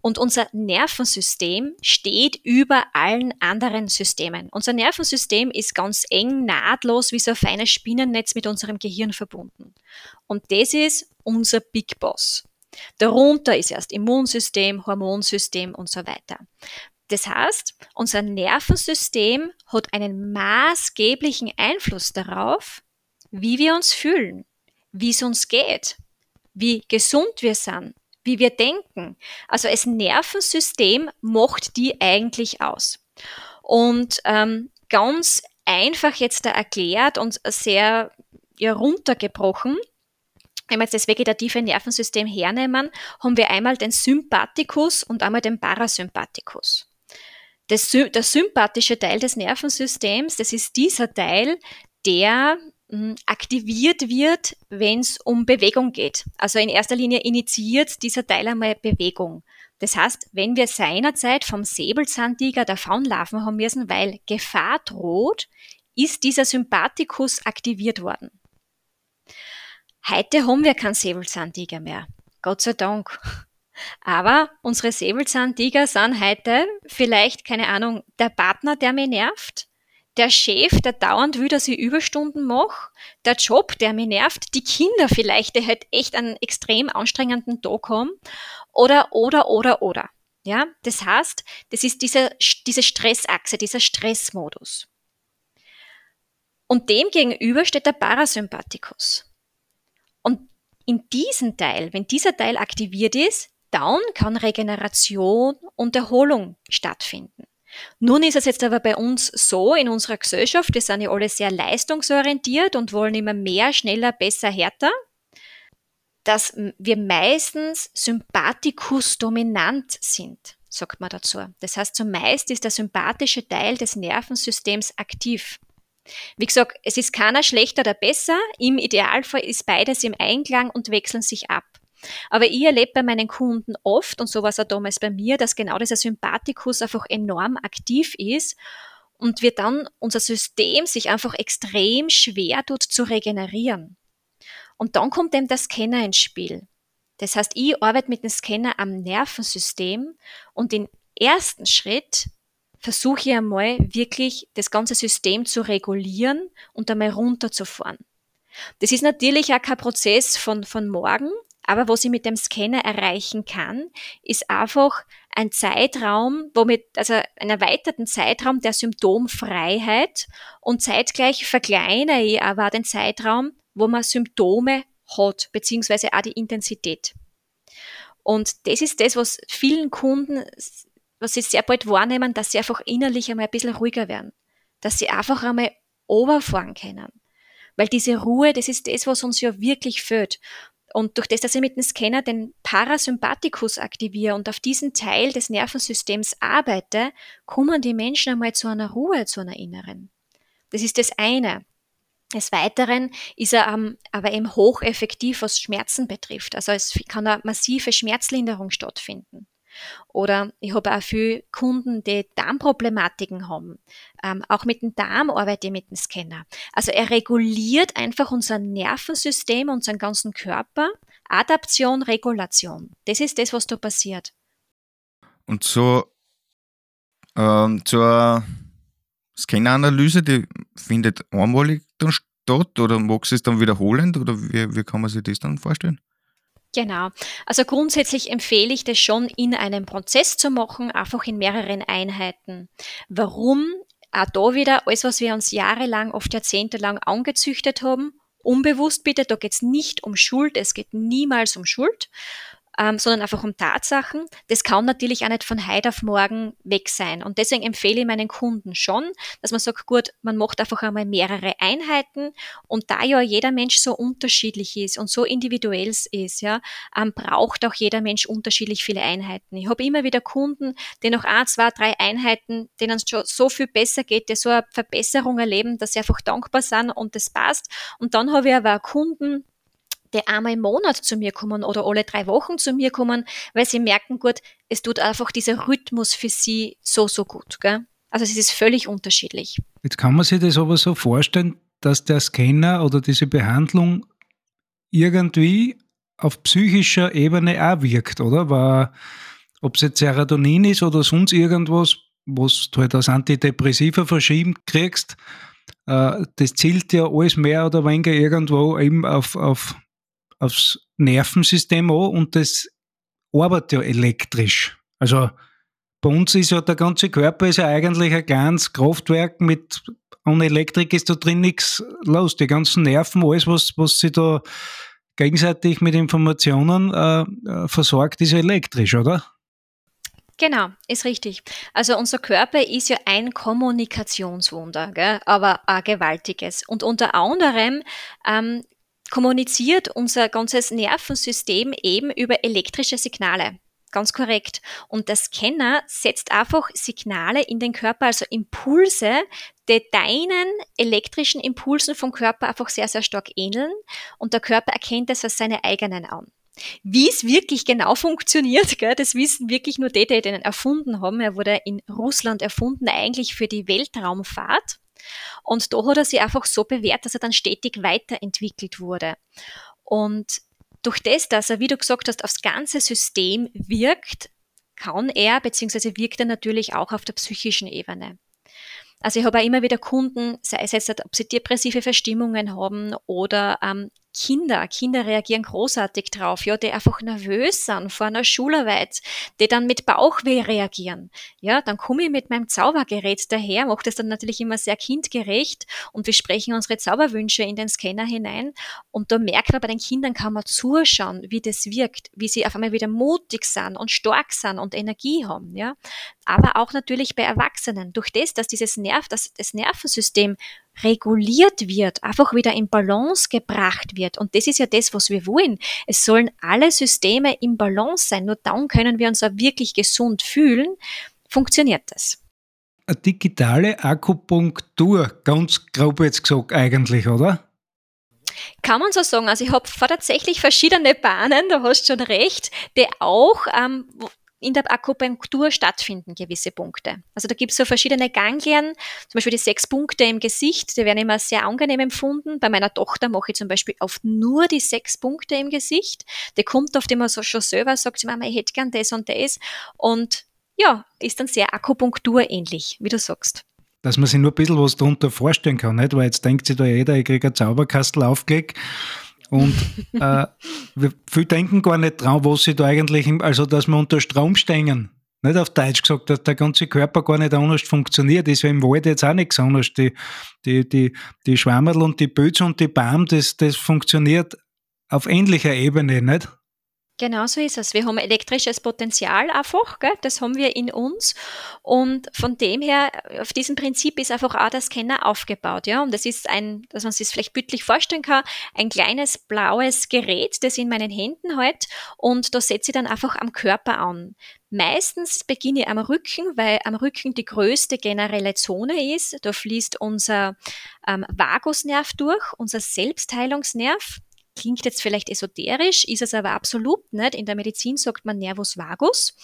Und unser Nervensystem steht über allen anderen Systemen. Unser Nervensystem ist ganz eng, nahtlos wie so ein feines Spinnennetz mit unserem Gehirn verbunden. Und das ist unser Big Boss. Darunter ist erst Immunsystem, Hormonsystem und so weiter. Das heißt, unser Nervensystem hat einen maßgeblichen Einfluss darauf, wie wir uns fühlen, wie es uns geht, wie gesund wir sind, wie wir denken. Also das Nervensystem macht die eigentlich aus. Und ähm, ganz einfach jetzt da erklärt und sehr ja, runtergebrochen, wenn wir jetzt das vegetative Nervensystem hernehmen, haben wir einmal den Sympathikus und einmal den Parasympathikus. Das, der sympathische Teil des Nervensystems, das ist dieser Teil, der hm, aktiviert wird, wenn es um Bewegung geht. Also in erster Linie initiiert dieser Teil einmal Bewegung. Das heißt, wenn wir seinerzeit vom Säbelzahntiger davonlaufen haben müssen, weil Gefahr droht, ist dieser Sympathikus aktiviert worden. Heute haben wir keinen Säbelzahntiger mehr. Gott sei Dank. Aber unsere Säbelzahntiger sind heute vielleicht, keine Ahnung, der Partner, der mich nervt, der Chef, der dauernd will, dass ich Überstunden mache, der Job, der mich nervt, die Kinder vielleicht, die halt echt einen extrem anstrengenden Tag haben, oder, oder, oder, oder. Ja, das heißt, das ist diese, diese Stressachse, dieser Stressmodus. Und dem gegenüber steht der Parasympathikus. In diesem Teil, wenn dieser Teil aktiviert ist, dann kann Regeneration und Erholung stattfinden. Nun ist es jetzt aber bei uns so in unserer Gesellschaft, wir sind ja alle sehr leistungsorientiert und wollen immer mehr, schneller, besser, härter, dass wir meistens sympathikus dominant sind, sagt man dazu. Das heißt, zumeist ist der sympathische Teil des Nervensystems aktiv. Wie gesagt, es ist keiner schlechter oder besser. Im Idealfall ist beides im Einklang und wechseln sich ab. Aber ich erlebe bei meinen Kunden oft, und so war es auch damals bei mir, dass genau dieser Sympathikus einfach enorm aktiv ist und wir dann unser System sich einfach extrem schwer tut zu regenerieren. Und dann kommt eben der Scanner ins Spiel. Das heißt, ich arbeite mit dem Scanner am Nervensystem und in ersten Schritt versuche ich einmal wirklich das ganze System zu regulieren und einmal runterzufahren. Das ist natürlich auch kein Prozess von, von morgen, aber was ich mit dem Scanner erreichen kann, ist einfach ein Zeitraum, womit, also einen erweiterten Zeitraum der Symptomfreiheit und zeitgleich verkleinere ich aber den Zeitraum, wo man Symptome hat, beziehungsweise auch die Intensität. Und das ist das, was vielen Kunden, was sie sehr bald wahrnehmen, dass sie einfach innerlich einmal ein bisschen ruhiger werden. Dass sie einfach einmal overfahren können. Weil diese Ruhe, das ist das, was uns ja wirklich fehlt. Und durch das, dass ich mit dem Scanner den Parasympathikus aktiviere und auf diesen Teil des Nervensystems arbeite, kommen die Menschen einmal zu einer Ruhe, zu einer inneren. Das ist das eine. Des Weiteren ist er ähm, aber eben hocheffektiv, was Schmerzen betrifft. Also es kann eine massive Schmerzlinderung stattfinden. Oder ich habe auch viele Kunden, die Darmproblematiken haben. Ähm, auch mit dem Darm arbeite ich mit dem Scanner. Also er reguliert einfach unser Nervensystem, unseren ganzen Körper. Adaption, Regulation. Das ist das, was da passiert. Und so ähm, zur Scanneranalyse, die findet einmalig dann statt oder magst du es dann wiederholend oder wie, wie kann man sich das dann vorstellen? Genau. Also grundsätzlich empfehle ich das schon in einem Prozess zu machen, einfach in mehreren Einheiten. Warum? Auch da wieder alles, was wir uns jahrelang, oft jahrzehntelang angezüchtet haben, unbewusst bitte, da geht es nicht um Schuld, es geht niemals um Schuld, ähm, sondern einfach um Tatsachen. Das kann natürlich auch nicht von heute auf morgen weg sein. Und deswegen empfehle ich meinen Kunden schon, dass man sagt, gut, man macht einfach einmal mehrere Einheiten und da ja jeder Mensch so unterschiedlich ist und so individuell ist, ja, ähm, braucht auch jeder Mensch unterschiedlich viele Einheiten. Ich habe immer wieder Kunden, die noch ein, zwei, drei Einheiten, denen es schon so viel besser geht, die so eine Verbesserung erleben, dass sie einfach dankbar sind und das passt. Und dann habe ich aber auch Kunden, die einmal im Monat zu mir kommen oder alle drei Wochen zu mir kommen, weil sie merken, gut, es tut einfach dieser Rhythmus für sie so, so gut. Gell? Also es ist völlig unterschiedlich. Jetzt kann man sich das aber so vorstellen, dass der Scanner oder diese Behandlung irgendwie auf psychischer Ebene auch wirkt, oder? Weil, ob es jetzt Serotonin ist oder sonst irgendwas, was du halt als Antidepressiva verschrieben kriegst, äh, das zielt ja alles mehr oder weniger irgendwo eben auf, auf aufs Nervensystem an und das arbeitet ja elektrisch. Also bei uns ist ja der ganze Körper ist ja eigentlich ein kleines Kraftwerk mit ohne Elektrik ist da drin nichts los. Die ganzen Nerven, alles, was, was sie da gegenseitig mit Informationen äh, äh versorgt, ist ja elektrisch, oder? Genau, ist richtig. Also unser Körper ist ja ein Kommunikationswunder, gell? aber ein gewaltiges. Und unter anderem ähm, kommuniziert unser ganzes Nervensystem eben über elektrische Signale. Ganz korrekt. Und der Scanner setzt einfach Signale in den Körper, also Impulse, die deinen elektrischen Impulsen vom Körper einfach sehr, sehr stark ähneln. Und der Körper erkennt es als seine eigenen an. Wie es wirklich genau funktioniert, gell, das wissen wirklich nur die, die den erfunden haben. Er wurde in Russland erfunden, eigentlich für die Weltraumfahrt. Und da hat er sich einfach so bewährt, dass er dann stetig weiterentwickelt wurde. Und durch das, dass er, wie du gesagt hast, aufs ganze System wirkt, kann er, beziehungsweise wirkt er natürlich auch auf der psychischen Ebene. Also ich habe auch immer wieder Kunden, sei es jetzt, ob sie depressive Verstimmungen haben oder ähm, Kinder, Kinder reagieren großartig drauf, ja, die einfach nervös sind vor einer Schularbeit, die dann mit Bauchweh reagieren. Ja, dann komme ich mit meinem Zaubergerät daher, mache das dann natürlich immer sehr kindgerecht und wir sprechen unsere Zauberwünsche in den Scanner hinein und da merkt man bei den Kindern kann man zuschauen, wie das wirkt, wie sie auf einmal wieder mutig sind und stark sind und Energie haben, ja. Aber auch natürlich bei Erwachsenen. Durch das, dass dieses Nerv, dass das Nervensystem reguliert wird, einfach wieder in Balance gebracht wird. Und das ist ja das, was wir wollen. Es sollen alle Systeme im Balance sein. Nur dann können wir uns auch wirklich gesund fühlen. Funktioniert das? Eine digitale Akupunktur, ganz grob jetzt gesagt eigentlich, oder? Kann man so sagen. Also ich habe tatsächlich verschiedene Bahnen, da hast schon recht, die auch ähm, in der Akupunktur stattfinden, gewisse Punkte. Also da gibt es so verschiedene Ganglien, zum Beispiel die sechs Punkte im Gesicht, die werden immer sehr angenehm empfunden. Bei meiner Tochter mache ich zum Beispiel oft nur die sechs Punkte im Gesicht. Die kommt oft immer so schon selber, sagt sie, Mama, ich hätte gern das und das. Und ja, ist dann sehr akupunkturähnlich, wie du sagst. Dass man sich nur ein bisschen was darunter vorstellen kann, nicht? Weil jetzt denkt sich da jeder, ich kriege einen Zauberkastel aufgelegt und äh, viele denken gar nicht dran, was sie da eigentlich, also dass wir unter Strom stehen. Nicht auf Deutsch gesagt, dass der ganze Körper gar nicht anders funktioniert. Ist ja im Wald jetzt auch nichts anderes. Die, die, die, die Schwammerl und die Böts und die Baum, das, das funktioniert auf ähnlicher Ebene, nicht? Genau so ist es. Wir haben elektrisches Potenzial einfach, gell? das haben wir in uns. Und von dem her, auf diesem Prinzip ist einfach auch der Scanner aufgebaut. Ja? Und das ist ein, dass man sich das vielleicht bildlich vorstellen kann, ein kleines blaues Gerät, das in meinen Händen halt. Und da setze ich dann einfach am Körper an. Meistens beginne ich am Rücken, weil am Rücken die größte generelle Zone ist. Da fließt unser ähm, Vagusnerv durch, unser Selbstheilungsnerv klingt jetzt vielleicht esoterisch, ist es aber absolut nicht. In der Medizin sagt man Nervus vagus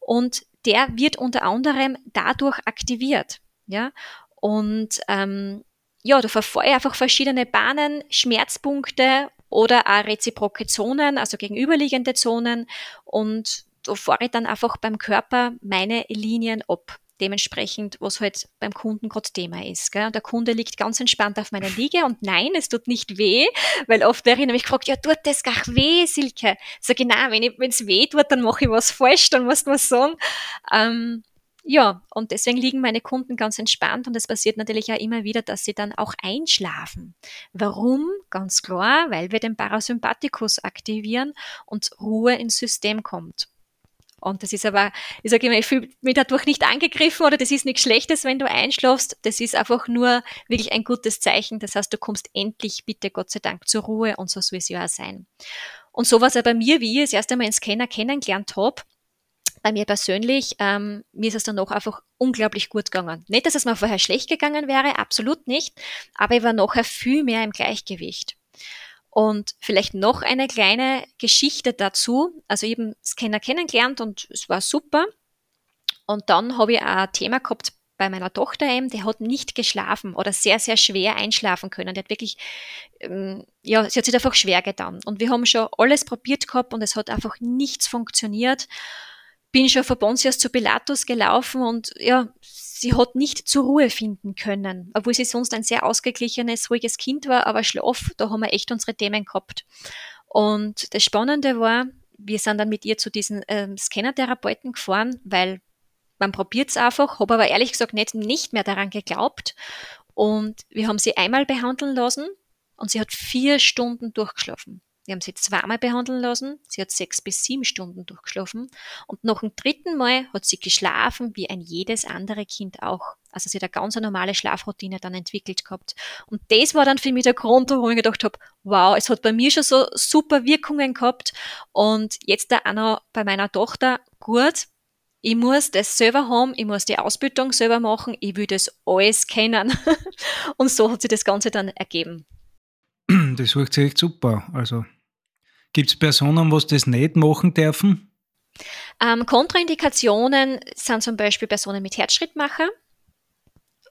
und der wird unter anderem dadurch aktiviert. Ja? Und ähm, ja, da ich einfach verschiedene Bahnen, Schmerzpunkte oder auch reziproke Zonen, also gegenüberliegende Zonen und da fahre ich dann einfach beim Körper meine Linien ab dementsprechend, was halt beim Kunden gerade Thema ist. Gell? Der Kunde liegt ganz entspannt auf meiner Liege und nein, es tut nicht weh, weil oft wäre ich nämlich gefragt, ja, tut das gar weh, Silke? So genau, wenn es weh tut, dann mache ich was falsch, dann musst du was sagen. Ähm, ja, und deswegen liegen meine Kunden ganz entspannt und es passiert natürlich auch immer wieder, dass sie dann auch einschlafen. Warum? Ganz klar, weil wir den Parasympathikus aktivieren und Ruhe ins System kommt. Und das ist aber, ich sage immer, ich fühle mich dadurch nicht angegriffen oder das ist nichts Schlechtes, wenn du einschlafst. Das ist einfach nur wirklich ein gutes Zeichen. Das heißt, du kommst endlich bitte Gott sei Dank zur Ruhe und so soll es ja auch sein. Und so war es bei mir, wie ich das erste Mal ins Scanner kennengelernt habe. Bei mir persönlich, ähm, mir ist es dann auch einfach unglaublich gut gegangen. Nicht, dass es mir vorher schlecht gegangen wäre, absolut nicht, aber ich war nachher viel mehr im Gleichgewicht. Und vielleicht noch eine kleine Geschichte dazu. Also eben Scanner kennengelernt und es war super. Und dann habe ich ein Thema gehabt bei meiner Tochter eben, die hat nicht geschlafen oder sehr, sehr schwer einschlafen können. Die hat wirklich, ähm, ja, sie hat sich einfach schwer getan. Und wir haben schon alles probiert gehabt und es hat einfach nichts funktioniert. Bin schon von Pontius zu Pilatus gelaufen und ja, sie hat nicht zur Ruhe finden können, obwohl sie sonst ein sehr ausgeglichenes, ruhiges Kind war, aber Schlaf, da haben wir echt unsere Themen gehabt. Und das Spannende war, wir sind dann mit ihr zu diesen ähm, Scannertherapeuten gefahren, weil man probiert es einfach, habe aber ehrlich gesagt nicht, nicht mehr daran geglaubt. Und wir haben sie einmal behandeln lassen und sie hat vier Stunden durchgeschlafen. Wir haben sie zweimal behandeln lassen. Sie hat sechs bis sieben Stunden durchgeschlafen. Und noch ein dritten Mal hat sie geschlafen, wie ein jedes andere Kind auch. Also sie hat eine ganz normale Schlafroutine dann entwickelt gehabt. Und das war dann für mich der Grund, warum ich gedacht habe, wow, es hat bei mir schon so super Wirkungen gehabt. Und jetzt da auch noch bei meiner Tochter, gut, ich muss das selber haben, ich muss die Ausbildung selber machen, ich will das alles kennen. Und so hat sich das Ganze dann ergeben. Das wirkt sich echt super. Also gibt es Personen, was das nicht machen dürfen? Ähm, Kontraindikationen sind zum Beispiel Personen mit Herzschrittmacher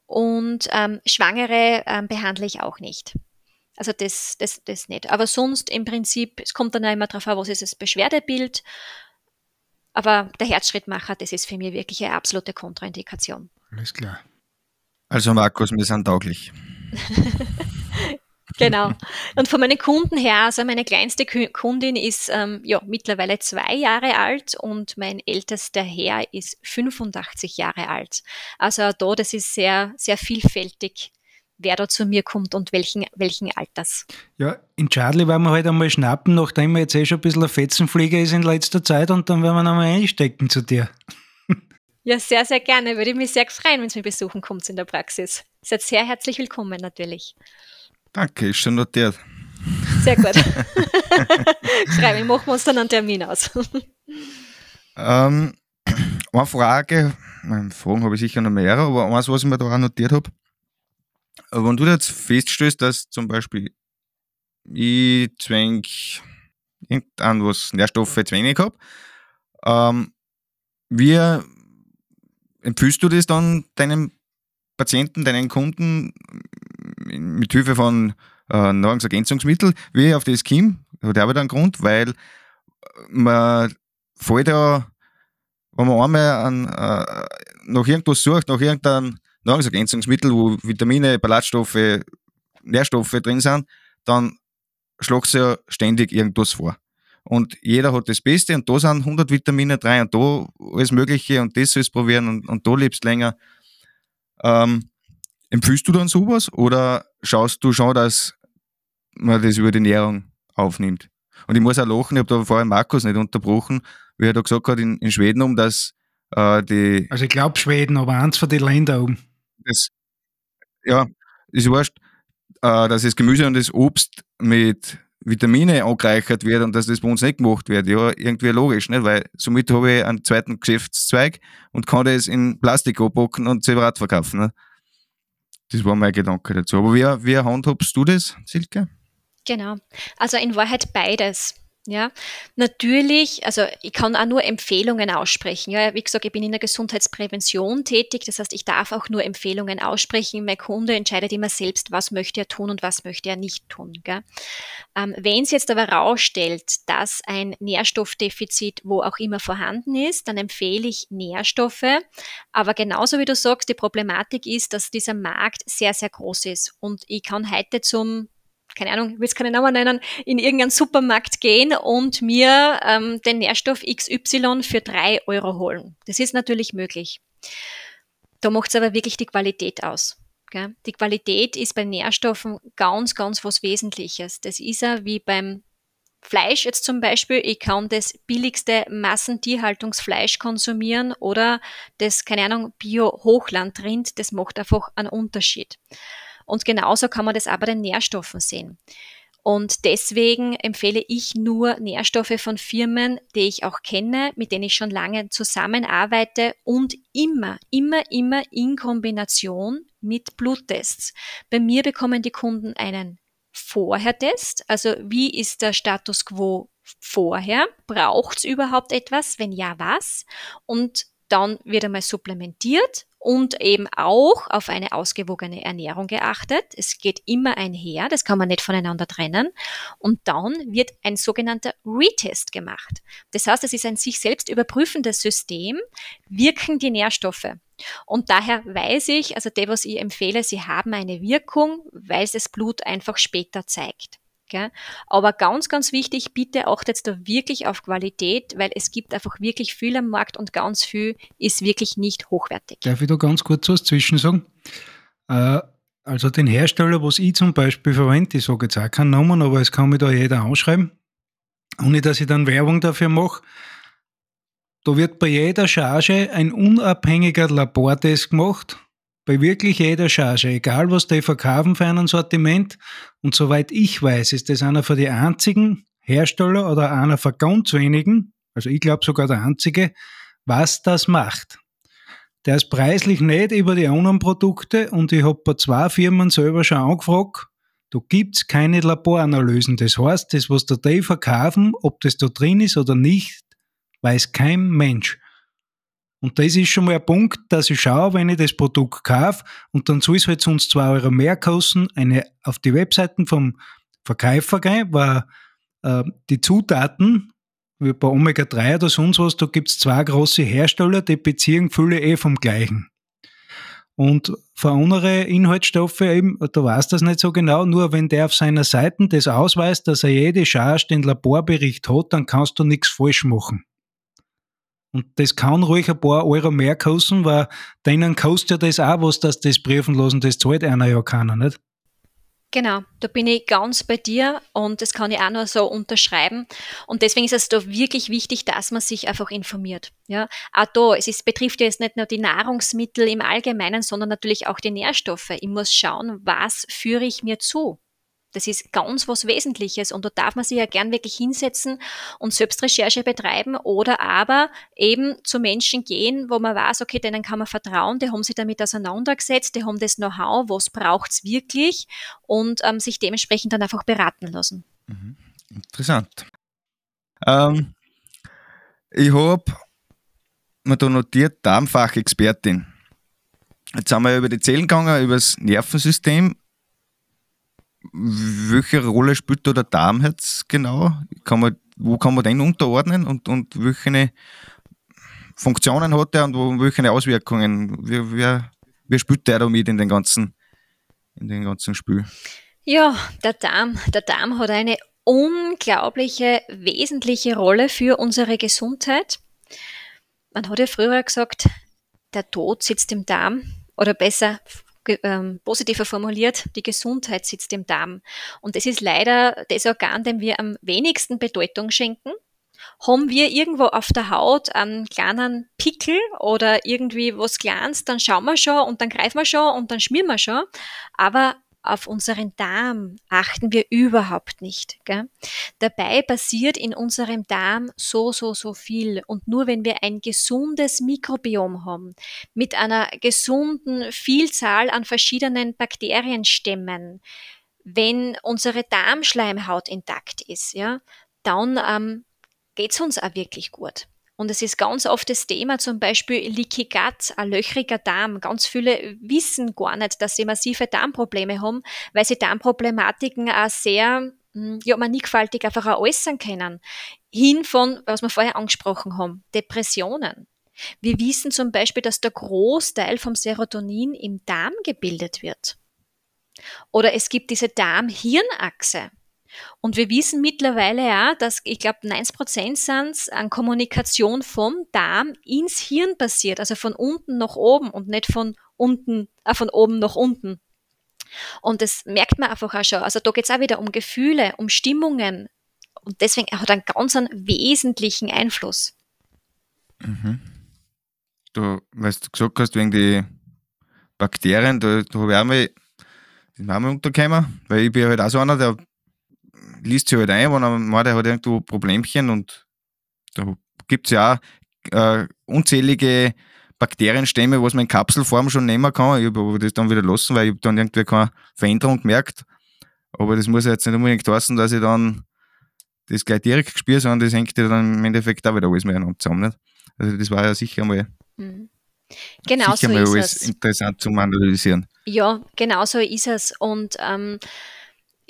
und ähm, Schwangere ähm, behandle ich auch nicht. Also das, das, das nicht. Aber sonst im Prinzip, es kommt dann auch immer darauf an, was ist das Beschwerdebild. Aber der Herzschrittmacher, das ist für mich wirklich eine absolute Kontraindikation. Alles klar. Also Markus, wir sind tauglich. Genau. Und von meinen Kunden her, also meine kleinste Kundin ist ähm, ja mittlerweile zwei Jahre alt und mein ältester Herr ist 85 Jahre alt. Also da, das ist sehr, sehr vielfältig, wer da zu mir kommt und welchen, welchen Alters. Ja, in Charlie werden wir halt einmal schnappen, nachdem wir jetzt eh schon ein bisschen ein Fetzenflieger ist in letzter Zeit und dann werden wir nochmal einstecken zu dir. Ja, sehr, sehr gerne. Würde mich sehr freuen, wenn Sie mich besuchen kommt in der Praxis. Seid sehr herzlich willkommen natürlich. Danke, ist schon notiert. Sehr gut. Schreiben, machen wir uns dann einen Termin aus. ähm, eine Frage, Fragen habe ich sicher noch mehrere, aber eins, was ich mir da auch notiert habe. Wenn du jetzt feststellst, dass zum Beispiel ich zwäng irgendein was Nährstoffe zu wenig habe, ähm, wie empfiehlst du das dann deinem Patienten, deinen Kunden mit Hilfe von äh, Nahrungsergänzungsmitteln, wie ich auf das komme, hat aber einen Grund, weil man fällt ja wenn man einmal an, äh, nach irgendwas sucht, nach irgendeinem Nahrungsergänzungsmittel, wo Vitamine, Ballaststoffe, Nährstoffe drin sind, dann schlägt es ja ständig irgendwas vor. Und jeder hat das Beste und da sind 100 Vitamine drin und da alles Mögliche und das sollst probieren und, und da lebst länger. Ähm, empfiehlst du dann sowas oder schaust du schon, dass man das über die Ernährung aufnimmt? Und ich muss auch lachen, ich habe da vorher Markus nicht unterbrochen, wie er da gesagt hat, in, in Schweden um, dass äh, die. Also ich glaube Schweden, aber eins von den Ländern um. Das, ja, ist wurscht, äh, dass das Gemüse und das Obst mit Vitamine angereichert wird und dass das bei uns nicht gemacht wird. Ja, irgendwie logisch, nicht? weil somit habe ich einen zweiten Geschäftszweig und kann das in Plastik abpacken und separat verkaufen. Nicht? Das war mein Gedanke dazu. Aber wie, wie handhabst du das, Silke? Genau. Also in Wahrheit beides. Ja, natürlich, also ich kann auch nur Empfehlungen aussprechen. Ja, wie gesagt, ich bin in der Gesundheitsprävention tätig, das heißt, ich darf auch nur Empfehlungen aussprechen. Mein Kunde entscheidet immer selbst, was möchte er tun und was möchte er nicht tun. Ähm, Wenn es jetzt aber herausstellt, dass ein Nährstoffdefizit wo auch immer vorhanden ist, dann empfehle ich Nährstoffe. Aber genauso wie du sagst, die Problematik ist, dass dieser Markt sehr, sehr groß ist. Und ich kann heute zum keine Ahnung, ich will es keine Namen nennen, in irgendeinen Supermarkt gehen und mir ähm, den Nährstoff XY für drei Euro holen. Das ist natürlich möglich. Da macht es aber wirklich die Qualität aus. Gell? Die Qualität ist bei Nährstoffen ganz, ganz was Wesentliches. Das ist ja wie beim Fleisch jetzt zum Beispiel, ich kann das billigste Massentierhaltungsfleisch konsumieren oder das, keine Ahnung, Bio-Hochlandrind, das macht einfach einen Unterschied. Und genauso kann man das bei den Nährstoffen sehen. Und deswegen empfehle ich nur Nährstoffe von Firmen, die ich auch kenne, mit denen ich schon lange zusammenarbeite und immer, immer, immer in Kombination mit Bluttests. Bei mir bekommen die Kunden einen Vorher-Test, also wie ist der Status quo vorher? Braucht es überhaupt etwas? Wenn ja, was? Und dann wird einmal supplementiert und eben auch auf eine ausgewogene Ernährung geachtet. Es geht immer einher, das kann man nicht voneinander trennen. Und dann wird ein sogenannter Retest gemacht. Das heißt, es ist ein sich selbst überprüfendes System, wirken die Nährstoffe. Und daher weiß ich, also der, was ich empfehle, sie haben eine Wirkung, weil es das Blut einfach später zeigt. Gell? Aber ganz, ganz wichtig, bitte achtet da wirklich auf Qualität, weil es gibt einfach wirklich viel am Markt und ganz viel ist wirklich nicht hochwertig. Darf ich da ganz kurz was zwischen sagen? Äh, also den Hersteller, was ich zum Beispiel verwende, ich sage jetzt auch keinen Namen, aber es kann mir da jeder ausschreiben, ohne dass ich dann Werbung dafür mache. Da wird bei jeder Charge ein unabhängiger Labortest gemacht bei wirklich jeder Charge, egal was die verkaufen für ein Sortiment. Und soweit ich weiß, ist das einer von den einzigen Hersteller oder einer von ganz wenigen, also ich glaube sogar der einzige, was das macht. Der ist preislich nicht über die anderen Produkte und ich habe bei zwei Firmen selber schon angefragt, da gibt's keine Laboranalysen. Das heißt, das, was da die verkaufen, ob das da drin ist oder nicht, weiß kein Mensch. Und das ist schon mal ein Punkt, dass ich schaue, wenn ich das Produkt kaufe und dann soll es halt sonst zwei Euro mehr kosten, eine auf die Webseiten vom Verkäufer gehen, weil äh, die Zutaten, wie bei Omega-3 oder sonst was, da gibt es zwei große Hersteller, die beziehen viele eh vom gleichen. Und für andere Inhaltsstoffe eben, da weiß das nicht so genau, nur wenn der auf seiner Seite das ausweist, dass er jede Charge den Laborbericht hat, dann kannst du nichts falsch machen. Und das kann ruhig ein paar Euro mehr kosten, weil denen kostet ja das auch was, dass das prüfen lassen, das zahlt einer ja keiner, nicht? Genau, da bin ich ganz bei dir und das kann ich auch nur so unterschreiben. Und deswegen ist es da wirklich wichtig, dass man sich einfach informiert. Ja, auch da, es ist, betrifft ja jetzt nicht nur die Nahrungsmittel im Allgemeinen, sondern natürlich auch die Nährstoffe. Ich muss schauen, was führe ich mir zu? Das ist ganz was Wesentliches und da darf man sich ja gern wirklich hinsetzen und Selbstrecherche betreiben oder aber eben zu Menschen gehen, wo man weiß, okay, denen kann man vertrauen, die haben sich damit auseinandergesetzt, die haben das Know-how, was braucht's wirklich und ähm, sich dementsprechend dann einfach beraten lassen. Mhm. Interessant. Ähm, ich habe mir da notiert, Darmfachexpertin. Jetzt haben wir über die Zellen gegangen, über das Nervensystem welche Rolle spielt da der Darm jetzt genau? Kann man, wo kann man den unterordnen und, und welche Funktionen hat der und wo, welche Auswirkungen? Wie, wie, wie spielt der da mit in den ganzen, in den ganzen Spiel? Ja, der Darm, der Darm hat eine unglaubliche, wesentliche Rolle für unsere Gesundheit. Man hat ja früher gesagt, der Tod sitzt im Darm oder besser ähm, positiver formuliert, die Gesundheit sitzt im Darm. Und das ist leider das Organ, dem wir am wenigsten Bedeutung schenken. Haben wir irgendwo auf der Haut einen kleinen Pickel oder irgendwie was Kleines, dann schauen wir schon und dann greifen wir schon und dann schmieren wir schon. Aber auf unseren Darm achten wir überhaupt nicht. Gell? Dabei passiert in unserem Darm so, so, so viel. Und nur wenn wir ein gesundes Mikrobiom haben, mit einer gesunden Vielzahl an verschiedenen Bakterienstämmen, wenn unsere Darmschleimhaut intakt ist, ja, dann ähm, geht es uns auch wirklich gut. Und es ist ganz oft das Thema, zum Beispiel Leaky Gut, ein löchriger Darm. Ganz viele wissen gar nicht, dass sie massive Darmprobleme haben, weil sie Darmproblematiken auch sehr hm, ja, mannigfaltig einfach auch äußern können. Hin von, was wir vorher angesprochen haben, Depressionen. Wir wissen zum Beispiel, dass der Großteil vom Serotonin im Darm gebildet wird. Oder es gibt diese Darm-Hirn-Achse. Und wir wissen mittlerweile ja, dass, ich glaube, 90% sind an Kommunikation vom Darm ins Hirn passiert, also von unten nach oben und nicht von unten, äh, von oben nach unten. Und das merkt man einfach auch schon. Also da geht es auch wieder um Gefühle, um Stimmungen. Und deswegen hat er einen ganz einen wesentlichen Einfluss. Mhm. Du, was du gesagt hast, wegen die Bakterien, da, da habe ich auch mal, die Namen untergekommen, weil ich bin halt auch so einer, der liest sich halt ein, wenn er meint, er hat irgendwo Problemchen und da gibt es ja auch äh, unzählige Bakterienstämme, was man in Kapselform schon nehmen kann. Ich habe aber das dann wieder lassen, weil ich dann irgendwie keine Veränderung gemerkt. Aber das muss ja jetzt nicht unbedingt heißen, dass ich dann das gleich direkt spüre, sondern das hängt ja dann im Endeffekt auch wieder alles miteinander zusammen. Nicht? Also das war ja sicher mal, mhm. genau sicher so mal ist alles es. interessant zum Analysieren. Ja, genau so ist es. Und ähm,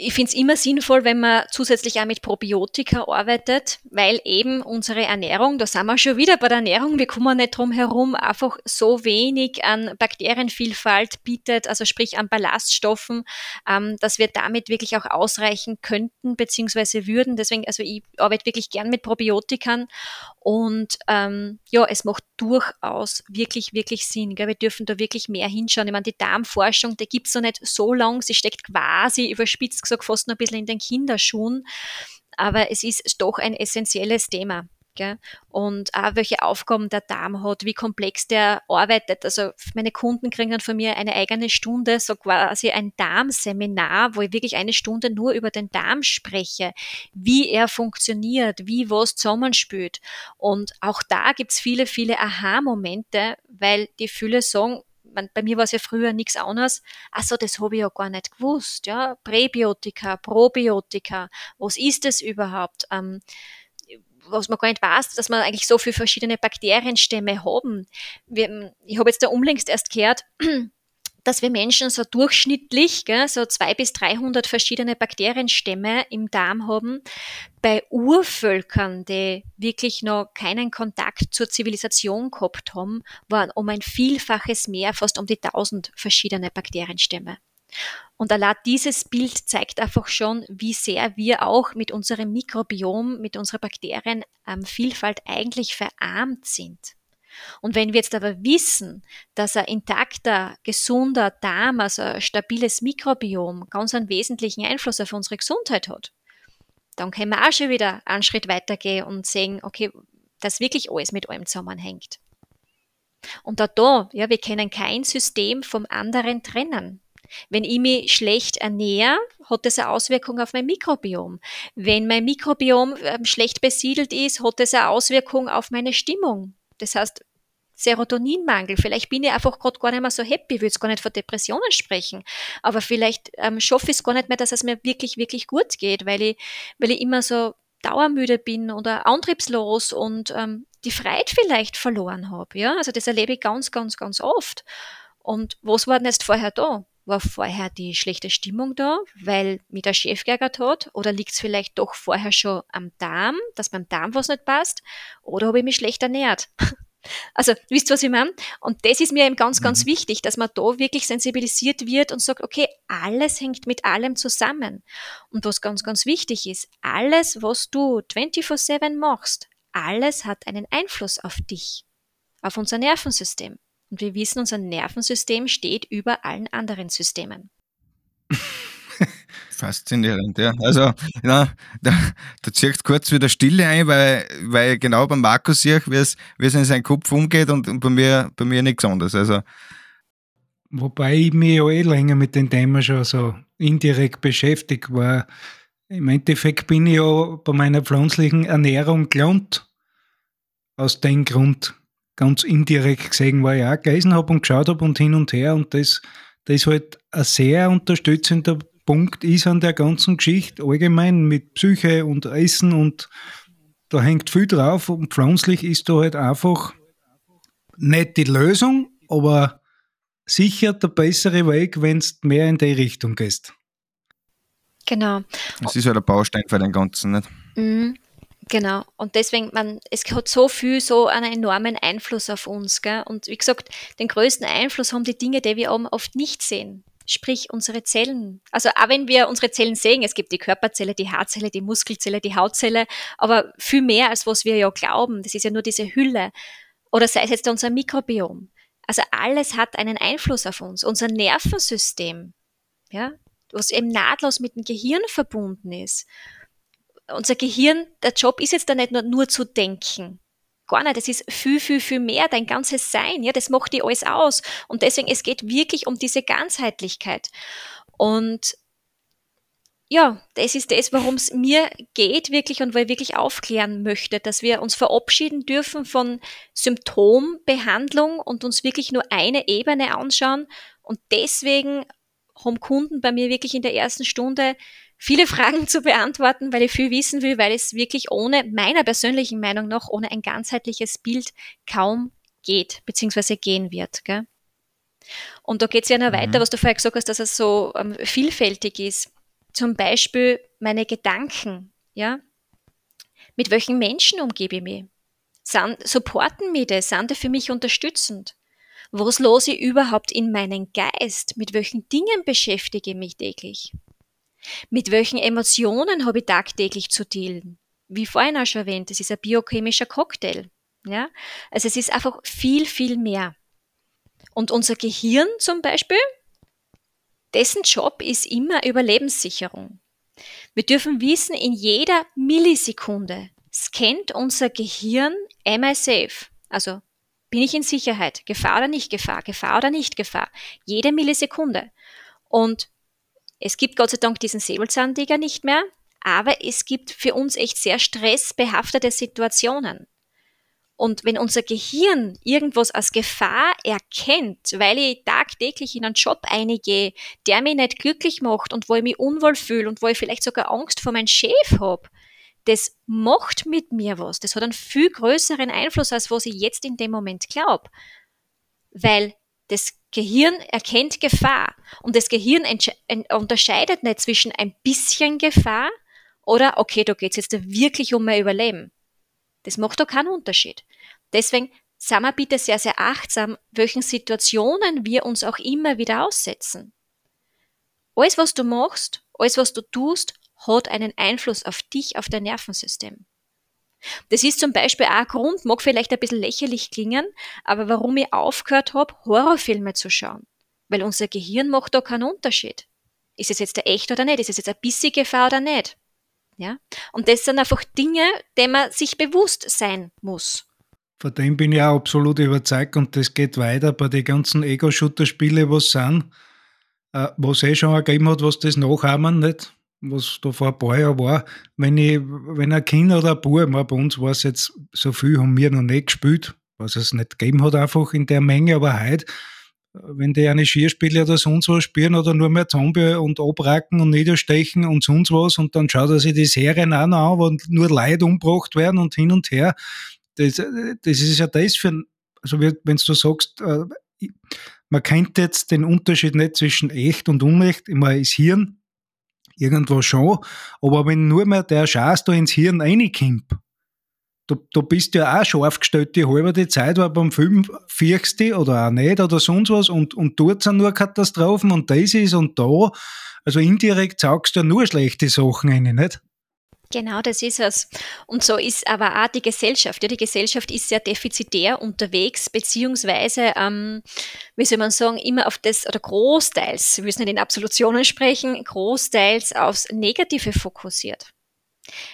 ich finde es immer sinnvoll, wenn man zusätzlich auch mit Probiotika arbeitet, weil eben unsere Ernährung, da sind wir schon wieder bei der Ernährung, wir kommen nicht drum herum, einfach so wenig an Bakterienvielfalt bietet, also sprich an Ballaststoffen, ähm, dass wir damit wirklich auch ausreichen könnten beziehungsweise würden. Deswegen, also ich arbeite wirklich gern mit Probiotikern und ähm, ja, es macht durchaus wirklich, wirklich Sinn. Gell? Wir dürfen da wirklich mehr hinschauen. Ich meine, die Darmforschung, die gibt es noch nicht so lang, sie steckt quasi überspitzt gesagt fast noch ein bisschen in den Kinderschuhen. Aber es ist doch ein essentielles Thema. Gell? Und auch welche Aufgaben der Darm hat, wie komplex der arbeitet. Also meine Kunden kriegen dann von mir eine eigene Stunde, so quasi ein Darmseminar, wo ich wirklich eine Stunde nur über den Darm spreche, wie er funktioniert, wie was zusammenspült. Und auch da gibt es viele, viele Aha-Momente, weil die viele sagen, man, bei mir war es ja früher nichts anderes. Also das habe ich ja gar nicht gewusst. Ja? Präbiotika, Probiotika, was ist das überhaupt? Ähm, was man gar nicht weiß, dass man eigentlich so viele verschiedene Bakterienstämme haben. Wir, ich habe jetzt da umlängst erst gehört, dass wir Menschen so durchschnittlich gell, so zwei bis 300 verschiedene Bakterienstämme im Darm haben. Bei Urvölkern, die wirklich noch keinen Kontakt zur Zivilisation gehabt haben, waren um ein Vielfaches mehr, fast um die 1000 verschiedene Bakterienstämme. Und allein dieses Bild zeigt einfach schon, wie sehr wir auch mit unserem Mikrobiom, mit unserer Bakterienvielfalt eigentlich verarmt sind. Und wenn wir jetzt aber wissen, dass ein intakter, gesunder Darm, also ein stabiles Mikrobiom, ganz einen wesentlichen Einfluss auf unsere Gesundheit hat, dann können wir auch schon wieder einen Schritt weitergehen und sehen, okay, dass wirklich alles mit allem zusammenhängt. Und auch da, ja, wir können kein System vom anderen trennen. Wenn ich mich schlecht ernähre, hat das eine Auswirkung auf mein Mikrobiom. Wenn mein Mikrobiom ähm, schlecht besiedelt ist, hat das eine Auswirkung auf meine Stimmung. Das heißt, Serotoninmangel. Vielleicht bin ich einfach gerade gar nicht mehr so happy, will jetzt gar nicht von Depressionen sprechen, aber vielleicht ähm, schaffe ich es gar nicht mehr, dass es mir wirklich, wirklich gut geht, weil ich, weil ich immer so dauermüde bin oder antriebslos und ähm, die Freiheit vielleicht verloren habe. Ja? Also das erlebe ich ganz, ganz, ganz oft. Und was war denn jetzt vorher da? War vorher die schlechte Stimmung da, weil mich der Chef geärgert hat? Oder liegt es vielleicht doch vorher schon am Darm, dass beim Darm was nicht passt? Oder habe ich mich schlecht ernährt? Also, wisst ihr, was ich meine? Und das ist mir eben ganz, ganz mhm. wichtig, dass man da wirklich sensibilisiert wird und sagt, okay, alles hängt mit allem zusammen. Und was ganz, ganz wichtig ist, alles, was du 24-7 machst, alles hat einen Einfluss auf dich, auf unser Nervensystem. Und wir wissen, unser Nervensystem steht über allen anderen Systemen. Faszinierend, ja. Also, ja, da, da zieht kurz wieder Stille ein, weil, weil genau beim Markus sehe wie es, in seinen Kopf umgeht und, und bei mir, bei mir nichts anderes. Also. Wobei ich mich ja eh länger mit dem Thema schon so indirekt beschäftigt war. Im Endeffekt bin ich ja bei meiner pflanzlichen Ernährung gelernt. Aus dem Grund ganz indirekt gesehen, weil ich auch gelesen habe und geschaut habe und hin und her und das, das ist halt ein sehr unterstützender Punkt ist an der ganzen Geschichte allgemein mit Psyche und Essen und da hängt viel drauf und pflanzlich ist da halt einfach nicht die Lösung, aber sicher der bessere Weg, wenn es mehr in die Richtung gehst. Genau. Es ist halt ein Baustein für den Ganzen, nicht? Mhm. Genau. Und deswegen, man, es hat so viel, so einen enormen Einfluss auf uns. Gell? Und wie gesagt, den größten Einfluss haben die Dinge, die wir oft nicht sehen sprich unsere Zellen. Also auch wenn wir unsere Zellen sehen, es gibt die Körperzelle, die Haarzelle, die Muskelzelle, die Hautzelle, aber viel mehr als was wir ja glauben. Das ist ja nur diese Hülle. Oder sei es jetzt unser Mikrobiom. Also alles hat einen Einfluss auf uns. Unser Nervensystem, ja, was eben nahtlos mit dem Gehirn verbunden ist. Unser Gehirn, der Job ist jetzt da nicht nur, nur zu denken gar nicht. Das ist viel, viel, viel mehr, dein ganzes Sein. Ja, das macht dir alles aus. Und deswegen, es geht wirklich um diese Ganzheitlichkeit. Und ja, das ist das, worum es mir geht wirklich und wo ich wirklich aufklären möchte, dass wir uns verabschieden dürfen von Symptombehandlung und uns wirklich nur eine Ebene anschauen. Und deswegen haben Kunden bei mir wirklich in der ersten Stunde viele Fragen zu beantworten, weil ich viel wissen will, weil es wirklich ohne, meiner persönlichen Meinung nach, ohne ein ganzheitliches Bild kaum geht, beziehungsweise gehen wird. Gell? Und da geht es ja noch mhm. weiter, was du vorher gesagt hast, dass es so ähm, vielfältig ist. Zum Beispiel meine Gedanken, ja. Mit welchen Menschen umgebe ich mich? Sind, supporten mich das? Sind die für mich unterstützend? Was los ich überhaupt in meinen Geist? Mit welchen Dingen beschäftige ich mich täglich? Mit welchen Emotionen habe ich tagtäglich zu dealen? Wie vorhin auch schon erwähnt, es ist ein biochemischer Cocktail. Ja? Also es ist einfach viel, viel mehr. Und unser Gehirn zum Beispiel, dessen Job ist immer Überlebenssicherung. Wir dürfen wissen, in jeder Millisekunde scannt unser Gehirn, am I safe? Also bin ich in Sicherheit? Gefahr oder nicht Gefahr? Gefahr oder nicht Gefahr? Jede Millisekunde. Und es gibt Gott sei Dank diesen Säbelzahntiger nicht mehr, aber es gibt für uns echt sehr stressbehaftete Situationen. Und wenn unser Gehirn irgendwas als Gefahr erkennt, weil ich tagtäglich in einen Job eingehe, der mich nicht glücklich macht und wo ich mich unwohl fühle und wo ich vielleicht sogar Angst vor meinem Chef habe, das macht mit mir was. Das hat einen viel größeren Einfluss, als was ich jetzt in dem Moment glaube. Weil das Gehirn erkennt Gefahr und das Gehirn unterscheidet nicht zwischen ein bisschen Gefahr oder, okay, da geht es jetzt wirklich um mein Überleben. Das macht doch keinen Unterschied. Deswegen seien wir bitte sehr, sehr achtsam, welchen Situationen wir uns auch immer wieder aussetzen. Alles, was du machst, alles, was du tust, hat einen Einfluss auf dich, auf dein Nervensystem. Das ist zum Beispiel auch ein Grund, mag vielleicht ein bisschen lächerlich klingen, aber warum ich aufgehört habe, Horrorfilme zu schauen. Weil unser Gehirn macht da keinen Unterschied. Ist es jetzt der echt oder nicht? Ist es jetzt eine bissige Gefahr oder nicht? Ja? Und das sind einfach Dinge, die man sich bewusst sein muss. Von dem bin ich auch absolut überzeugt und das geht weiter bei den ganzen Ego-Shooter-Spielen, was sind, äh, was eh schon gegeben hat, was das nachahmen, nicht? Was da vor ein paar Jahren war, wenn ich, wenn ein Kind oder ein Bub, bei uns war es jetzt so viel, haben wir noch nicht gespielt, was es nicht gegeben hat, einfach in der Menge, aber heute, wenn die eine Skierspiele oder sonst was spielen oder nur mehr Zombie und abracken und niederstechen und sonst was und dann schaut er sich die Serien auch noch an, wo nur Leute umgebracht werden und hin und her. Das, das ist ja das für, also wenn du sagst, äh, man kennt jetzt den Unterschied nicht zwischen echt und Unrecht, immer ist Hirn, irgendwo schon. Aber wenn nur mehr der Schaß da ins Hirn reinkommt, du, du bist ja auch scharf gestellt die halbe Zeit, war beim Film fürchst oder auch nicht oder sonst was und, und dort sind nur Katastrophen und das ist und da. Also indirekt sagst du nur schlechte Sachen rein, nicht? Genau, das ist es. Und so ist aber auch die Gesellschaft. Ja, die Gesellschaft ist sehr defizitär unterwegs, beziehungsweise, ähm, wie soll man sagen, immer auf das, oder großteils, wir müssen nicht in Absolutionen sprechen, großteils aufs Negative fokussiert.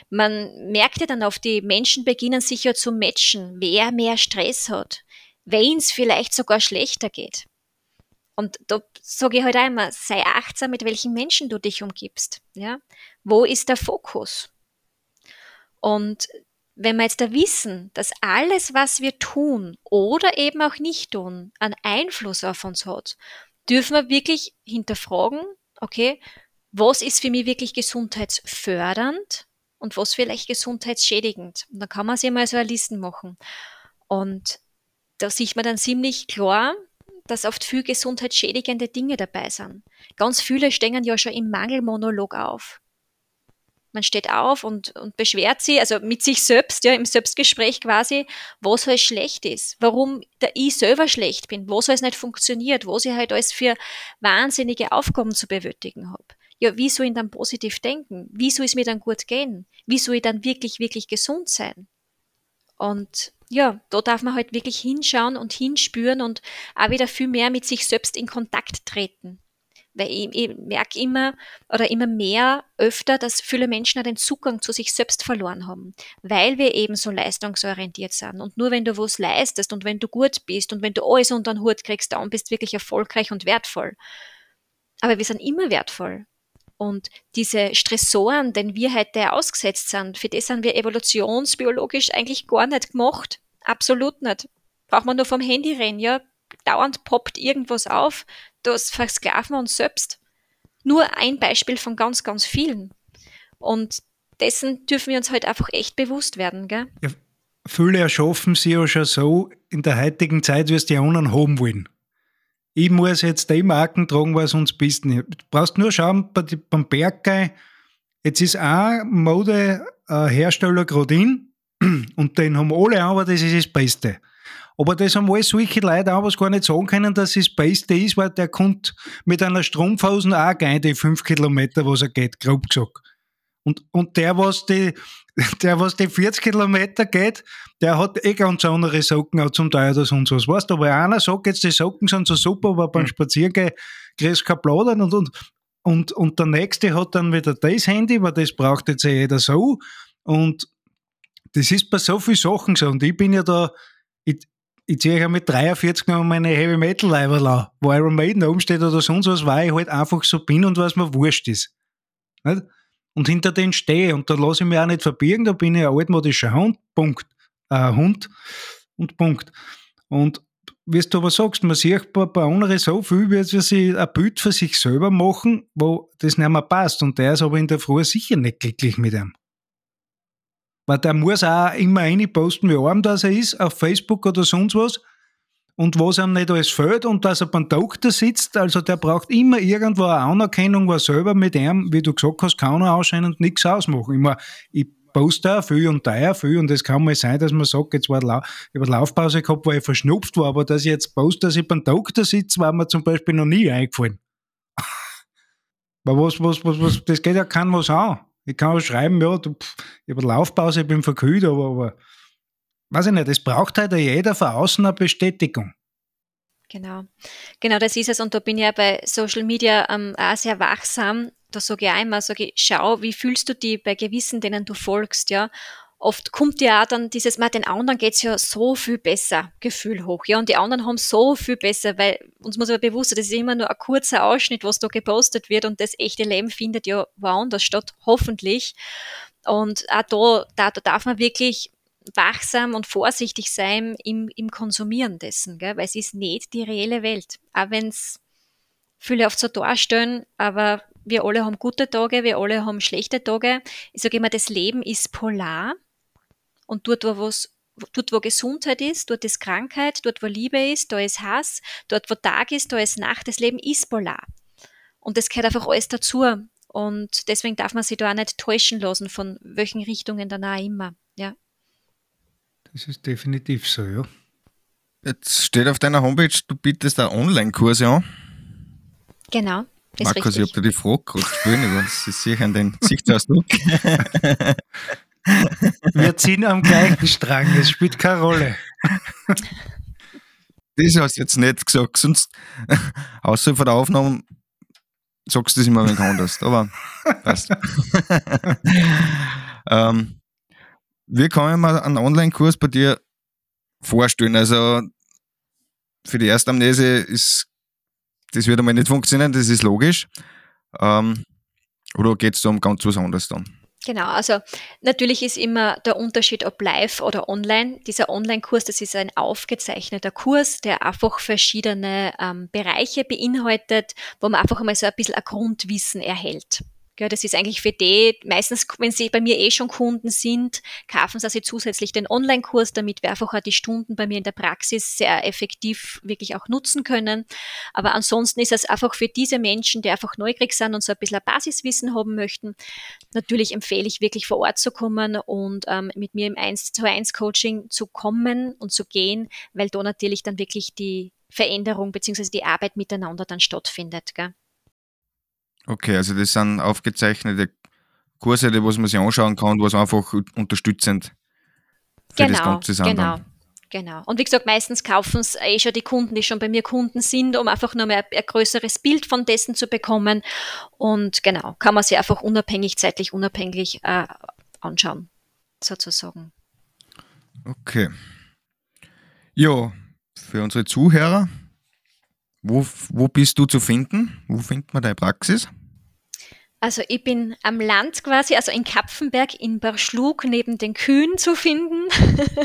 Man merkt ja dann auf, die Menschen beginnen sich ja zu matchen, wer mehr Stress hat, wen es vielleicht sogar schlechter geht. Und da sage ich halt einmal, sei achtsam, mit welchen Menschen du dich umgibst. Ja? Wo ist der Fokus? Und wenn wir jetzt da wissen, dass alles, was wir tun oder eben auch nicht tun, einen Einfluss auf uns hat, dürfen wir wirklich hinterfragen, okay, was ist für mich wirklich gesundheitsfördernd und was vielleicht gesundheitsschädigend. Und dann kann man sich mal so eine Listen machen. Und da sieht man dann ziemlich klar, dass oft viel gesundheitsschädigende Dinge dabei sind. Ganz viele stehen ja schon im Mangelmonolog auf. Man steht auf und, und beschwert sie, also mit sich selbst, ja, im Selbstgespräch quasi, was halt schlecht ist, warum der ich selber schlecht bin, was alles nicht funktioniert, was ich halt alles für wahnsinnige Aufgaben zu bewältigen habe ja, wie soll ich dann positiv denken? Wie soll es mir dann gut gehen? Wie soll ich dann wirklich, wirklich gesund sein? Und ja, da darf man halt wirklich hinschauen und hinspüren und auch wieder viel mehr mit sich selbst in Kontakt treten. Weil ich, ich merke immer oder immer mehr öfter, dass viele Menschen den Zugang zu sich selbst verloren haben, weil wir eben so leistungsorientiert sind. Und nur wenn du was leistest und wenn du gut bist und wenn du alles unter den Hut kriegst, dann bist du wirklich erfolgreich und wertvoll. Aber wir sind immer wertvoll. Und diese Stressoren, denen wir heute ausgesetzt sind, für die sind wir evolutionsbiologisch eigentlich gar nicht gemacht. Absolut nicht. Braucht man nur vom Handy reden, ja. Dauernd poppt irgendwas auf, das versklaven wir uns selbst. Nur ein Beispiel von ganz, ganz vielen. Und dessen dürfen wir uns halt einfach echt bewusst werden, gell? Ja, viele erschaffen sie ja schon so in der heutigen Zeit, wie es die anderen haben wollen ich muss jetzt die Marken tragen, weil sonst bist du brauchst nur schauen, beim Berggeil, jetzt ist ein Modehersteller gerade in und den haben alle aber das ist das Beste. Aber das haben alles solche Leute auch, was gar nicht sagen können, dass es das Beste ist, weil der kommt mit einer Strumpfhosen auch gehen, die fünf Kilometer, was er geht, grob gesagt. Und, und der, was die, der, was die 40 Kilometer geht, der hat eh ganz andere Socken auch zum Teil oder sonst was. Weißt du, aber einer sagt jetzt, die Socken sind so super, aber beim mhm. Spaziergehen kriegst du kein Plaudern und, und, und, und der nächste hat dann wieder das Handy, weil das braucht jetzt eh jeder so. Und das ist bei so vielen Sachen so. Und ich bin ja da, ich, ziehe ja mit 43 noch meine Heavy Metal Leiberl an, wo Iron Maiden oben steht oder sonst was, weil ich halt einfach so bin und was mir wurscht ist. Nicht? und hinter denen stehe. Und da lasse ich mich auch nicht verbirgen, da bin ich ein altmodischer Hund, Punkt. Äh, Hund und Punkt. Und wie du aber sagst, man sieht bei, bei anderen so viel, wie sie ein Bild für sich selber machen, wo das nicht mehr passt. Und der ist aber in der Früh sicher nicht glücklich mit ihm. Weil der muss auch immer posten, wie arm das er ist, auf Facebook oder sonst was und was ihm nicht alles fehlt und dass er beim Doktor sitzt, also der braucht immer irgendwo eine Anerkennung, was selber mit ihm, wie du gesagt hast, kann er anscheinend nichts ausmachen. Ich, ich poste auch viel und da auch viel und es kann mal sein, dass man sagt, jetzt war La über Laufpause gehabt, weil ich verschnupft war, aber dass ich jetzt poste, dass ich beim Doktor sitze, war mir zum Beispiel noch nie eingefallen. aber was, was, was, was, das geht ja kein was an. Ich kann auch schreiben, ja, du, pff, ich habe Laufpause, ich bin verkühlt, aber, aber weiß ich nicht, es braucht halt jeder von außen eine Bestätigung. Genau, genau das ist es. Und da bin ich ja bei Social Media ähm, auch sehr wachsam. Da sage ich einmal, sage ich, schau, wie fühlst du dich bei gewissen, denen du folgst, ja. Oft kommt ja auch dann dieses, mal den anderen geht es ja so viel besser, Gefühl hoch, ja. Und die anderen haben so viel besser, weil uns muss aber bewusst sein, das ist immer nur ein kurzer Ausschnitt, was da gepostet wird und das echte Leben findet ja woanders statt, hoffentlich. Und auch da, da, da darf man wirklich wachsam und vorsichtig sein im, im Konsumieren dessen, gell? weil es ist nicht die reelle Welt. Auch wenn es viele oft so darstellen, aber wir alle haben gute Tage, wir alle haben schlechte Tage. Ich sage immer, das Leben ist polar und dort, wo was Dort, wo Gesundheit ist, dort ist Krankheit, dort, wo Liebe ist, da ist Hass, dort, wo Tag ist, da ist Nacht. Das Leben ist polar. Und das gehört einfach alles dazu. Und deswegen darf man sich da auch nicht täuschen lassen, von welchen Richtungen dann auch immer. Ja. Das ist definitiv so, ja. Jetzt steht auf deiner Homepage, du bietest da Online-Kurse an. Genau. Markus, ich habe dir die Frage gerade spüren, das ist sicher an den Gesichtsausdruck. Wir ziehen am gleichen Strang, es spielt keine Rolle. Das hast du jetzt nicht gesagt, sonst außer von der Aufnahme sagst du das immer ein wenig anders, aber passt. ähm, kann ich mir einen Online-Kurs bei dir vorstellen? Also für die Erstamnese ist das wird einmal nicht funktionieren, das ist logisch. Ähm, oder geht es um ganz was anderes dann? Genau, also natürlich ist immer der Unterschied, ob live oder online. Dieser Online-Kurs, das ist ein aufgezeichneter Kurs, der einfach verschiedene ähm, Bereiche beinhaltet, wo man einfach einmal so ein bisschen ein Grundwissen erhält. Ja, das ist eigentlich für die, meistens, wenn sie bei mir eh schon Kunden sind, kaufen sie also zusätzlich den Online-Kurs, damit wir einfach auch die Stunden bei mir in der Praxis sehr effektiv wirklich auch nutzen können. Aber ansonsten ist es einfach für diese Menschen, die einfach neugierig sind und so ein bisschen ein Basiswissen haben möchten, natürlich empfehle ich wirklich vor Ort zu kommen und ähm, mit mir im 1 zu 1 Coaching zu kommen und zu gehen, weil da natürlich dann wirklich die Veränderung beziehungsweise die Arbeit miteinander dann stattfindet. Gell? Okay, also das sind aufgezeichnete Kurse, die was man sich anschauen kann, was einfach unterstützend für genau, das Ganze sind. Genau. Genau. Und wie gesagt, meistens kaufen es eh schon die Kunden, die schon bei mir Kunden sind, um einfach nur mehr ein größeres Bild von dessen zu bekommen. Und genau, kann man sich einfach unabhängig, zeitlich unabhängig äh, anschauen, sozusagen. Okay. Ja, für unsere Zuhörer, wo, wo bist du zu finden? Wo findet man deine Praxis? Also ich bin am Land quasi, also in Kapfenberg in Barschlug neben den Kühen zu finden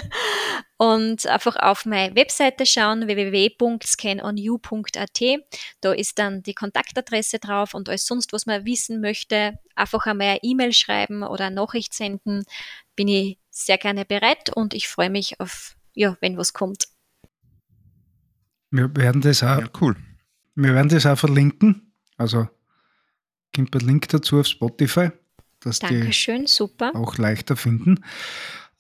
und einfach auf meine Webseite schauen, www.scanonu.at. Da ist dann die Kontaktadresse drauf und alles sonst, was man wissen möchte, einfach einmal eine E-Mail schreiben oder eine Nachricht senden, bin ich sehr gerne bereit und ich freue mich auf, ja, wenn was kommt. Wir werden das auch, ja, cool. Wir werden das auch verlinken. Also gibt ein Link dazu auf Spotify, dass Dankeschön, die super. auch leichter finden.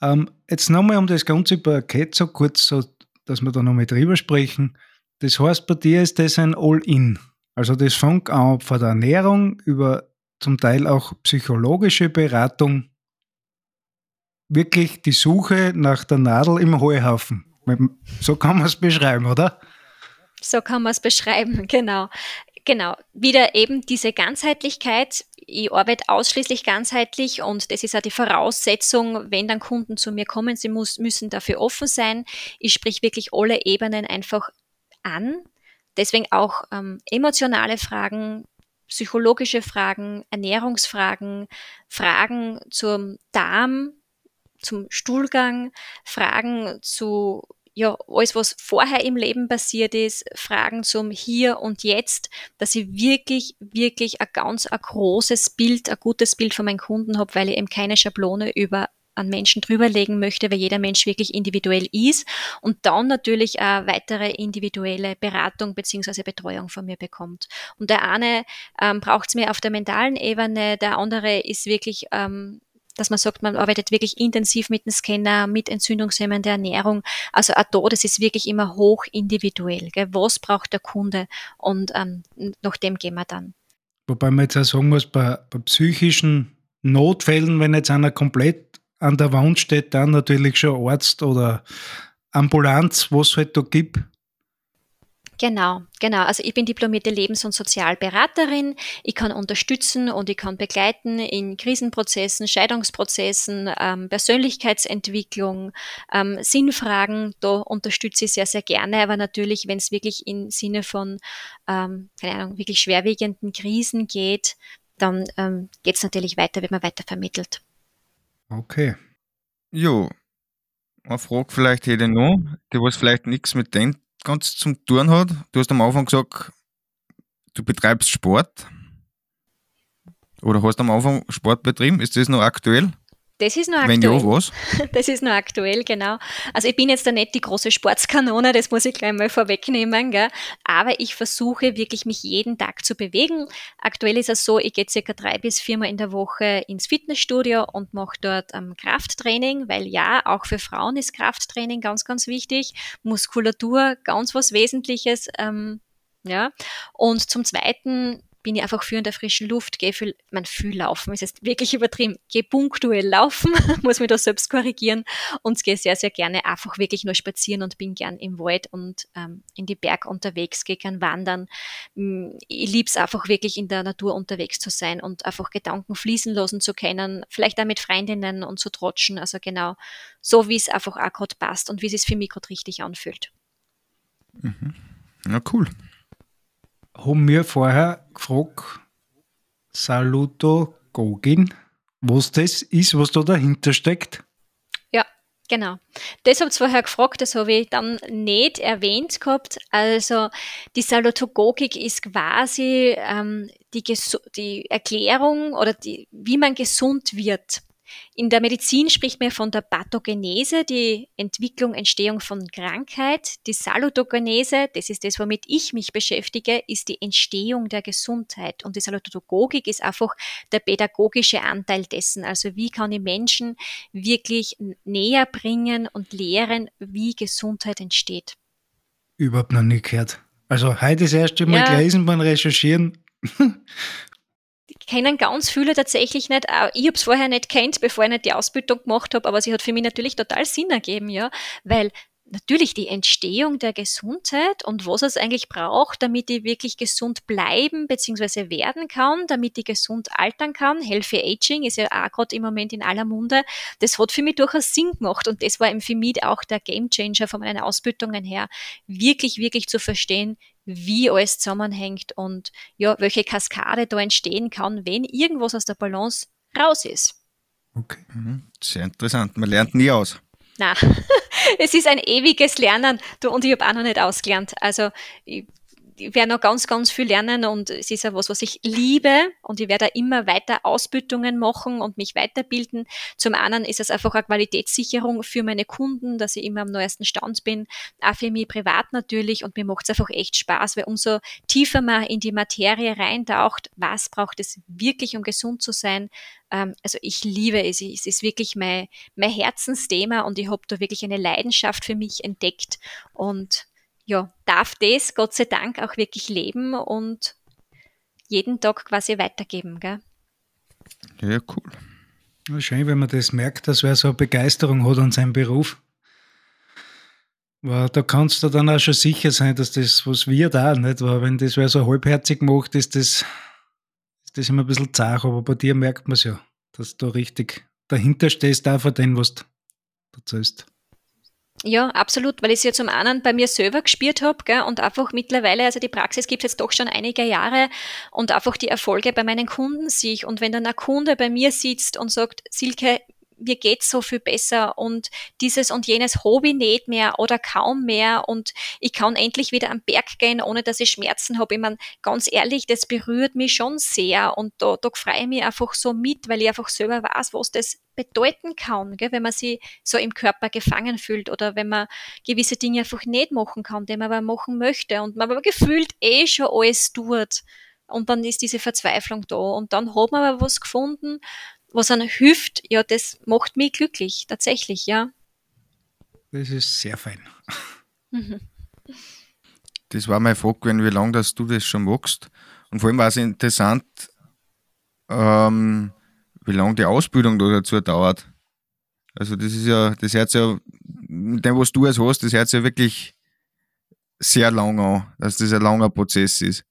Ähm, jetzt nochmal um das ganze Paket so kurz, so, dass wir da nochmal drüber sprechen. Das heißt, bei dir ist das ein All-In. Also das fängt an von der Ernährung über zum Teil auch psychologische Beratung. Wirklich die Suche nach der Nadel im Heuhaufen. So kann man es beschreiben, oder? So kann man es beschreiben, genau. Genau, wieder eben diese Ganzheitlichkeit. Ich arbeite ausschließlich ganzheitlich und das ist auch die Voraussetzung, wenn dann Kunden zu mir kommen, sie muss, müssen dafür offen sein. Ich sprich wirklich alle Ebenen einfach an. Deswegen auch ähm, emotionale Fragen, psychologische Fragen, Ernährungsfragen, Fragen zum Darm, zum Stuhlgang, Fragen zu ja, alles, was vorher im Leben passiert ist, Fragen zum Hier und Jetzt, dass ich wirklich, wirklich ein ganz ein großes Bild, ein gutes Bild von meinen Kunden habe, weil ich eben keine Schablone über an Menschen drüberlegen möchte, weil jeder Mensch wirklich individuell ist und dann natürlich eine weitere individuelle Beratung beziehungsweise Betreuung von mir bekommt. Und der eine ähm, braucht es mehr auf der mentalen Ebene, der andere ist wirklich ähm, dass man sagt, man arbeitet wirklich intensiv mit dem Scanner, mit Entzündungshemmern der Ernährung. Also auch da, das ist wirklich immer hoch individuell. Gell? Was braucht der Kunde? Und ähm, nach dem gehen wir dann. Wobei man jetzt auch sagen muss, bei, bei psychischen Notfällen, wenn jetzt einer komplett an der Wand steht, dann natürlich schon Arzt oder Ambulanz, was es halt da gibt, Genau, genau. Also ich bin diplomierte Lebens- und Sozialberaterin. Ich kann unterstützen und ich kann begleiten in Krisenprozessen, Scheidungsprozessen, ähm, Persönlichkeitsentwicklung, ähm, Sinnfragen. Da unterstütze ich sehr, sehr gerne. Aber natürlich, wenn es wirklich im Sinne von, ähm, keine Ahnung, wirklich schwerwiegenden Krisen geht, dann ähm, geht es natürlich weiter, wird man weiter vermittelt. Okay. Jo, eine Frage vielleicht hätte ich noch, die was vielleicht nichts mit dem ganz zum Tun hat. Du hast am Anfang gesagt, du betreibst Sport. Oder hast am Anfang Sport betrieben? Ist das noch aktuell? Das ist noch Wenn aktuell. ja, was? Das ist noch aktuell, genau. Also ich bin jetzt da nicht die große Sportskanone, das muss ich gleich mal vorwegnehmen, gell? aber ich versuche wirklich mich jeden Tag zu bewegen. Aktuell ist es so, ich gehe circa drei bis viermal in der Woche ins Fitnessstudio und mache dort ähm, Krafttraining, weil ja, auch für Frauen ist Krafttraining ganz, ganz wichtig. Muskulatur, ganz was Wesentliches. Ähm, ja. Und zum Zweiten bin ich einfach für in der frischen Luft, gehe viel, man viel laufen, ist jetzt wirklich übertrieben, gehe punktuell laufen, muss mich da selbst korrigieren und gehe sehr, sehr gerne einfach wirklich nur spazieren und bin gern im Wald und ähm, in die Berg unterwegs, gehe gern wandern. Mm, ich liebe es einfach wirklich in der Natur unterwegs zu sein und einfach Gedanken fließen lassen zu können, vielleicht auch mit Freundinnen und zu trotschen, also genau so, wie es einfach auch gerade passt und wie es sich für mich gerade richtig anfühlt. Mhm. Ja, cool haben wir vorher gefragt, Salutogogin, was das ist, was da dahinter steckt. Ja, genau. Das habt ihr vorher gefragt, das habe ich dann nicht erwähnt gehabt. Also die Salutogogik ist quasi ähm, die, die Erklärung oder die, wie man gesund wird. In der Medizin spricht man von der Pathogenese, die Entwicklung, Entstehung von Krankheit. Die Salutogenese, das ist das, womit ich mich beschäftige, ist die Entstehung der Gesundheit. Und die Salutogogik ist einfach der pädagogische Anteil dessen. Also wie kann ich Menschen wirklich näher bringen und lehren, wie Gesundheit entsteht. Überhaupt noch nie gehört. Also heute das erste Mal ja. gelesen beim Recherchieren. kennen ganz viele tatsächlich nicht. Ich habe es vorher nicht kennt, bevor ich nicht die Ausbildung gemacht habe, aber sie hat für mich natürlich total Sinn ergeben, ja, weil natürlich die Entstehung der Gesundheit und was es eigentlich braucht, damit ich wirklich gesund bleiben bzw. werden kann, damit ich gesund altern kann. Healthy Aging ist ja auch gerade im Moment in aller Munde. Das hat für mich durchaus Sinn gemacht und das war für mich auch der Gamechanger von meinen Ausbildungen her, wirklich, wirklich zu verstehen, wie alles zusammenhängt und ja, welche Kaskade da entstehen kann, wenn irgendwas aus der Balance raus ist. Okay, mhm. sehr interessant. Man lernt nie aus. Na, es ist ein ewiges Lernen. Du, und ich habe auch noch nicht ausgelernt. Also ich ich werde noch ganz, ganz viel lernen und es ist ja was, was ich liebe und ich werde immer weiter Ausbildungen machen und mich weiterbilden. Zum einen ist es einfach eine Qualitätssicherung für meine Kunden, dass ich immer am neuesten Stand bin, auch für mich privat natürlich und mir macht es einfach echt Spaß, weil umso tiefer man in die Materie reintaucht, was braucht es wirklich, um gesund zu sein, ähm, also ich liebe es, es ist wirklich mein, mein Herzensthema und ich habe da wirklich eine Leidenschaft für mich entdeckt und ja, darf das Gott sei Dank auch wirklich leben und jeden Tag quasi weitergeben. Gell? Ja, cool. Schön, wenn man das merkt, dass wer so eine Begeisterung hat an seinem Beruf. Aber da kannst du dann auch schon sicher sein, dass das, was wir da nicht war, wenn das wer so halbherzig macht, ist das, ist das immer ein bisschen zart, aber bei dir merkt man es ja, dass du richtig dahinter stehst, auch von dem, was du erzählst. Ja, absolut, weil ich es ja zum einen bei mir selber gespielt habe und einfach mittlerweile, also die Praxis gibt es jetzt doch schon einige Jahre und einfach die Erfolge bei meinen Kunden sehe ich. Und wenn dann ein Kunde bei mir sitzt und sagt, Silke, mir geht's so viel besser und dieses und jenes Hobby nicht mehr oder kaum mehr und ich kann endlich wieder am Berg gehen, ohne dass ich Schmerzen habe. Ich meine, ganz ehrlich, das berührt mich schon sehr und da, da freue ich mich einfach so mit, weil ich einfach selber weiß, was das bedeuten kann, gell, wenn man sich so im Körper gefangen fühlt oder wenn man gewisse Dinge einfach nicht machen kann, die man aber machen möchte und man aber gefühlt eh schon alles tut. Und dann ist diese Verzweiflung da. Und dann hat man aber was gefunden, was einem hilft, ja, das macht mich glücklich, tatsächlich, ja. Das ist sehr fein. Mhm. Das war meine Frage, wenn, wie lange dass du das schon machst. Und vor allem war es interessant, ähm, wie lange die Ausbildung da dazu dauert. Also das ist ja, das hört ja, mit dem, was du jetzt hast, das hört ja wirklich sehr lang an, dass das ein langer Prozess ist.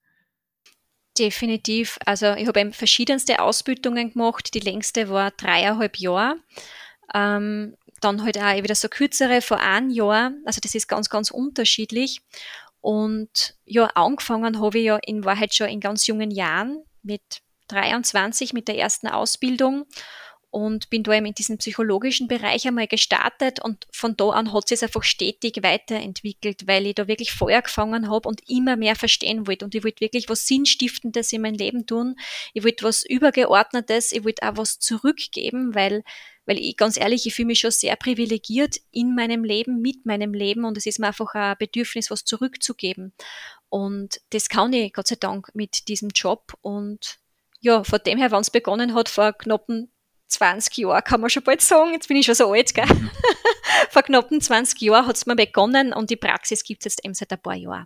Definitiv. Also ich habe verschiedenste Ausbildungen gemacht. Die längste war dreieinhalb Jahre. Ähm, dann halt auch wieder so kürzere vor einem Jahr. Also das ist ganz, ganz unterschiedlich. Und ja, angefangen habe ich ja in Wahrheit schon in ganz jungen Jahren mit 23 mit der ersten Ausbildung. Und bin da eben in diesem psychologischen Bereich einmal gestartet und von da an hat sich einfach stetig weiterentwickelt, weil ich da wirklich Feuer gefangen habe und immer mehr verstehen wollte und ich wollte wirklich was Sinnstiftendes in mein Leben tun. Ich wollte was Übergeordnetes, ich wollte auch was zurückgeben, weil weil ich ganz ehrlich, ich fühle mich schon sehr privilegiert in meinem Leben, mit meinem Leben und es ist mir einfach ein Bedürfnis, was zurückzugeben. Und das kann ich Gott sei Dank mit diesem Job und ja, von dem her, wann es begonnen hat, vor knappen 20 Jahren, kann man schon bald sagen, jetzt bin ich schon so alt, gell? Mhm. vor knappen 20 Jahren hat es mir begonnen und die Praxis gibt es jetzt eben seit ein paar Jahren.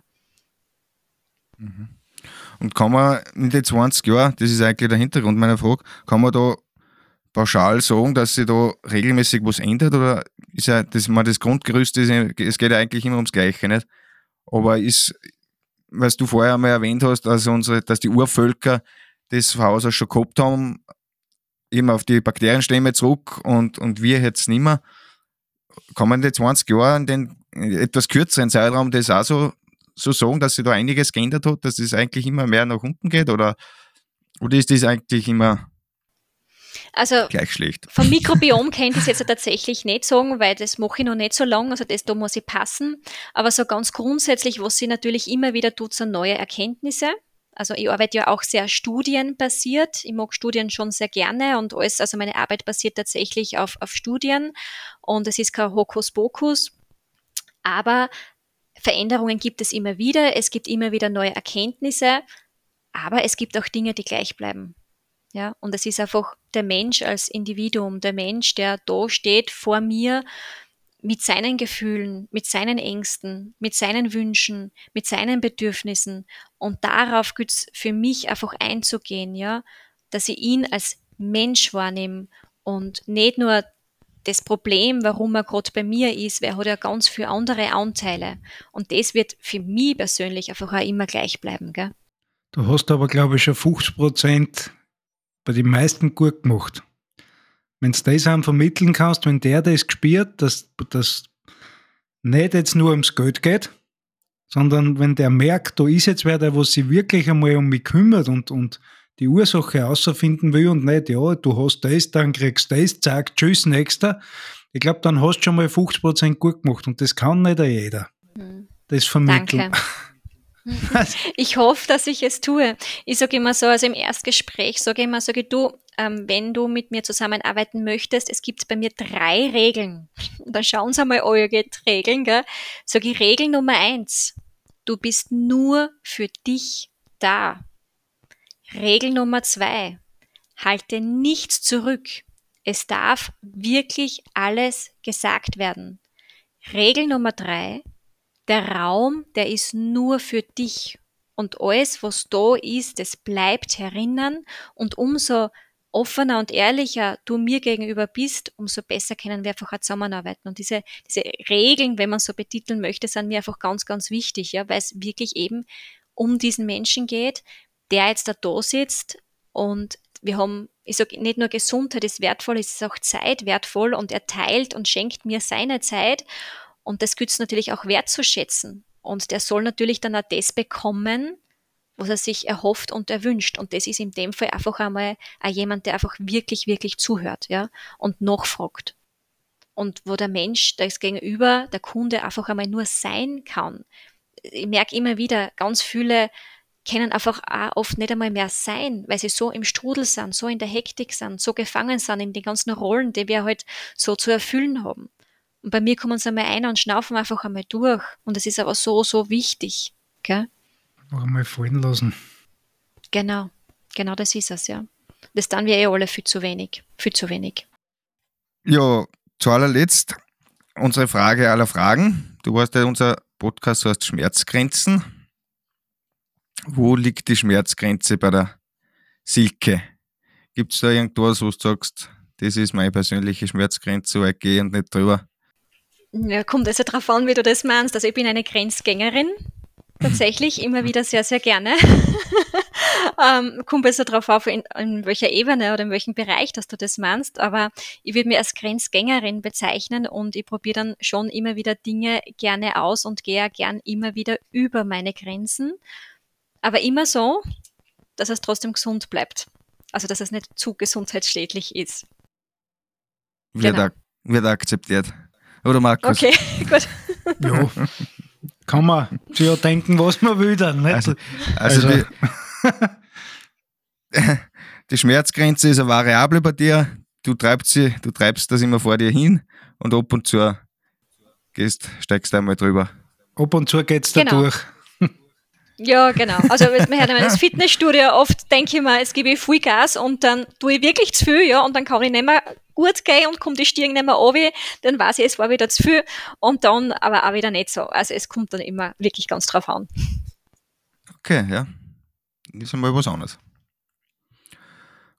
Mhm. Und kann man in den 20 Jahren, das ist eigentlich der Hintergrund meiner Frage, kann man da pauschal sagen, dass sich da regelmäßig was ändert oder ist ja das, man das Grundgerüst, ist, es geht ja eigentlich immer ums Gleiche, nicht? Aber ist, was du vorher einmal erwähnt hast, dass, unsere, dass die Urvölker das von Haus aus schon gehabt haben, eben auf die Bakterienstämme zurück und, und wir jetzt nicht mehr. Kann in den 20 Jahren, in den etwas kürzeren Zeitraum, das auch so, so sagen, dass sich da einiges geändert hat, dass es eigentlich immer mehr nach unten geht oder, oder ist das eigentlich immer also gleich schlecht. Vom Mikrobiom könnte ich es jetzt tatsächlich nicht sagen, weil das mache ich noch nicht so lange, also das da muss ich passen. Aber so ganz grundsätzlich, was sie natürlich immer wieder tut, sind neue Erkenntnisse. Also ich arbeite ja auch sehr studienbasiert. Ich mag Studien schon sehr gerne und alles, also meine Arbeit basiert tatsächlich auf, auf Studien und es ist kein Hokuspokus. Aber Veränderungen gibt es immer wieder, es gibt immer wieder neue Erkenntnisse, aber es gibt auch Dinge, die gleich bleiben. Ja, und es ist einfach der Mensch als Individuum, der Mensch, der da steht vor mir mit seinen Gefühlen, mit seinen Ängsten, mit seinen Wünschen, mit seinen Bedürfnissen. Und darauf gilt es für mich einfach einzugehen, ja, dass ich ihn als Mensch wahrnehme und nicht nur das Problem, warum er gerade bei mir ist, weil er hat ja ganz viele andere Anteile. Und das wird für mich persönlich einfach auch immer gleich bleiben. Gell? Du hast aber, glaube ich, schon 50 Prozent bei den meisten gut gemacht. Wenn du das einem vermitteln kannst, wenn der das gespürt, dass das nicht jetzt nur ums Geld geht, sondern wenn der merkt, da ist jetzt wer, der was sich wirklich einmal um mich kümmert und, und die Ursache herausfinden will und nicht, ja, du hast das, dann kriegst du das, zack, tschüss, nächster. Ich glaube, dann hast du schon mal 50% gut gemacht und das kann nicht jeder. Hm. Das vermitteln. Danke. Ich hoffe, dass ich es tue. Ich sage immer so, also im Erstgespräch sage ich immer, sage du, ähm, wenn du mit mir zusammenarbeiten möchtest, es gibt bei mir drei Regeln. Dann schauen Sie mal eure Regeln, gell? Sage ich, Regel Nummer eins. Du bist nur für dich da. Regel Nummer zwei. Halte nichts zurück. Es darf wirklich alles gesagt werden. Regel Nummer drei der Raum, der ist nur für dich. Und alles, was da ist, das bleibt herinnen. Und umso offener und ehrlicher du mir gegenüber bist, umso besser können wir einfach auch zusammenarbeiten. Und diese, diese Regeln, wenn man so betiteln möchte, sind mir einfach ganz, ganz wichtig, ja, weil es wirklich eben um diesen Menschen geht, der jetzt da, da sitzt und wir haben, ich sage nicht nur Gesundheit ist wertvoll, es ist auch Zeit wertvoll und er teilt und schenkt mir seine Zeit und das gilt es natürlich auch wertzuschätzen. Und der soll natürlich dann auch das bekommen, was er sich erhofft und erwünscht. Und das ist in dem Fall einfach einmal auch jemand, der einfach wirklich, wirklich zuhört, ja, und nachfragt. Und wo der Mensch, das Gegenüber, der Kunde einfach einmal nur sein kann. Ich merke immer wieder, ganz viele können einfach auch oft nicht einmal mehr sein, weil sie so im Strudel sind, so in der Hektik sind, so gefangen sind in den ganzen Rollen, die wir halt so zu erfüllen haben. Und bei mir kommen sie einmal ein und schnaufen einfach einmal durch. Und es ist aber so, so wichtig. Gell? Auch einmal fallen lassen. Genau, genau das ist es, ja. Das tun wir eh alle viel zu wenig. Viel zu wenig. Ja, zu allerletzt unsere Frage aller Fragen. Du weißt ja, unser Podcast heißt Schmerzgrenzen. Wo liegt die Schmerzgrenze bei der Silke? Gibt es da irgendwas, wo du sagst, das ist meine persönliche Schmerzgrenze, so ich gehe und nicht drüber? Ja, kommt also darauf an, wie du das meinst. Also ich bin eine Grenzgängerin, tatsächlich, immer wieder sehr, sehr gerne. ähm, kommt also darauf auf, in, in, welcher Ebene oder in welchem Bereich, dass du das meinst. Aber ich würde mich als Grenzgängerin bezeichnen und ich probiere dann schon immer wieder Dinge gerne aus und gehe gern immer wieder über meine Grenzen. Aber immer so, dass es trotzdem gesund bleibt. Also dass es nicht zu gesundheitsschädlich ist. wird, Genau. ak wird akzeptiert. Oder Markus? Okay, gut. Ja. Kann man sich ja denken, was man will dann. Nicht? Also, also, Also- Die, die Schmerzgrenze ist eine Variable bei dir. Du treibst, sie, du treibst das immer vor dir hin und ab und zu gehst, steigst du einmal drüber. Ab und zu geht es da Genau. durch. Ja, genau. Also man hört das Fitnessstudio, oft denke ich mir, jetzt gebe ich viel Gas und dann tue ich wirklich zu viel, ja, und dann kann ich nicht mehr gut gehen und kommt die Stirn nicht mehr runter, dann weiß ich, es war wieder zu viel und dann aber auch wieder nicht so. Also es kommt dann immer wirklich ganz drauf an. Okay, ja. Das ist einmal was anderes.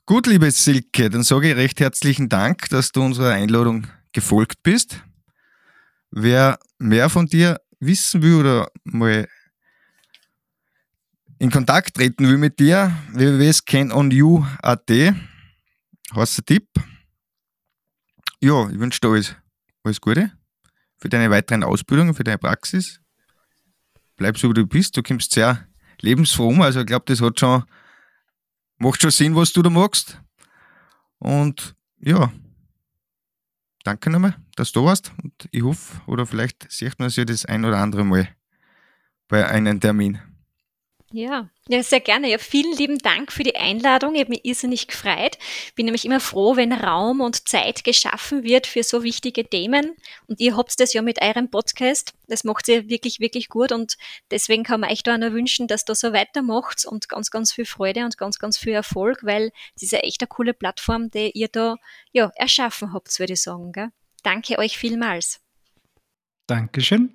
Gut, liebe Silke, dann sage ich recht herzlichen Dank, dass du unserer Einladung gefolgt bist. Wer mehr von dir wissen will oder mal in Kontakt treten will mit dir, www.scanonyou.at einen Tipp. Ja, ich wünsche dir alles, alles Gute für deine weiteren Ausbildungen, für deine Praxis. Bleib so, wie du bist. Du kommst sehr lebensfroh um. Also ich glaube, das hat schon, macht schon Sinn, was du da magst. Und ja, danke nochmal, dass du da warst. Und ich hoffe, oder vielleicht sieht man sich ja das ein oder andere Mal bei einem Termin. Ja, ja, sehr gerne. Ja, vielen lieben Dank für die Einladung. Ich habe mich irrsinnig gefreut. Bin nämlich immer froh, wenn Raum und Zeit geschaffen wird für so wichtige Themen. Und ihr habt das ja mit eurem Podcast. Das macht ihr wirklich, wirklich gut. Und deswegen kann man euch da auch nur wünschen, dass ihr so weitermacht und ganz, ganz viel Freude und ganz, ganz viel Erfolg, weil diese echt eine coole Plattform, die ihr da ja, erschaffen habt, würde ich sagen. Gell? Danke euch vielmals. Dankeschön.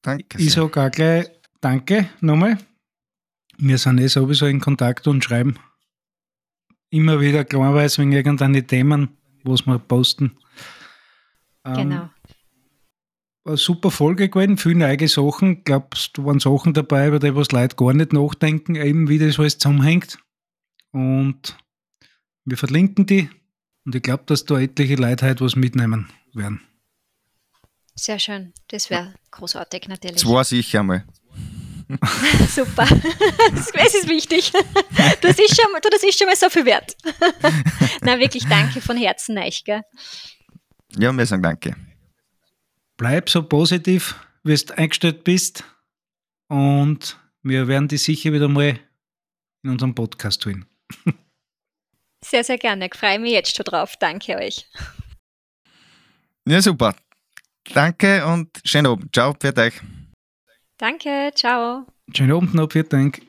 Danke. Ich sage auch gleich Danke nochmal. Wir sind eh sowieso in Kontakt und schreiben immer wieder klarweise wegen irgendeine Themen, was wir posten. Ähm, Genau. Eine super Folge gewesen, viele neue Sachen. Glaubst du, waren Sachen dabei, über die was Leute gar nicht nachdenken, eben wie das alles zusammenhängt. Und wir verlinken die. Und ich glaube, dass da etliche Leute heute was mitnehmen werden. Sehr schön. Das wäre großartig natürlich. Zwei sicher einmal. Super. Das, ist wichtig. Das ist schon, du, das ist schon mal so viel wert. Na wirklich, danke von Herzen euch. Gell? Ja, wir sagen danke. bleib so positiv, wie du eingestellt bist. Und wir werden dich sicher wieder mal in unserem Podcast tun. Sehr, sehr gerne. Ich freue mich jetzt schon drauf. Danke euch. Ja, super. Danke und schönen Abend. Ciao, für euch. Danke. Ciao. Schönen Abend noch, vielen Dank.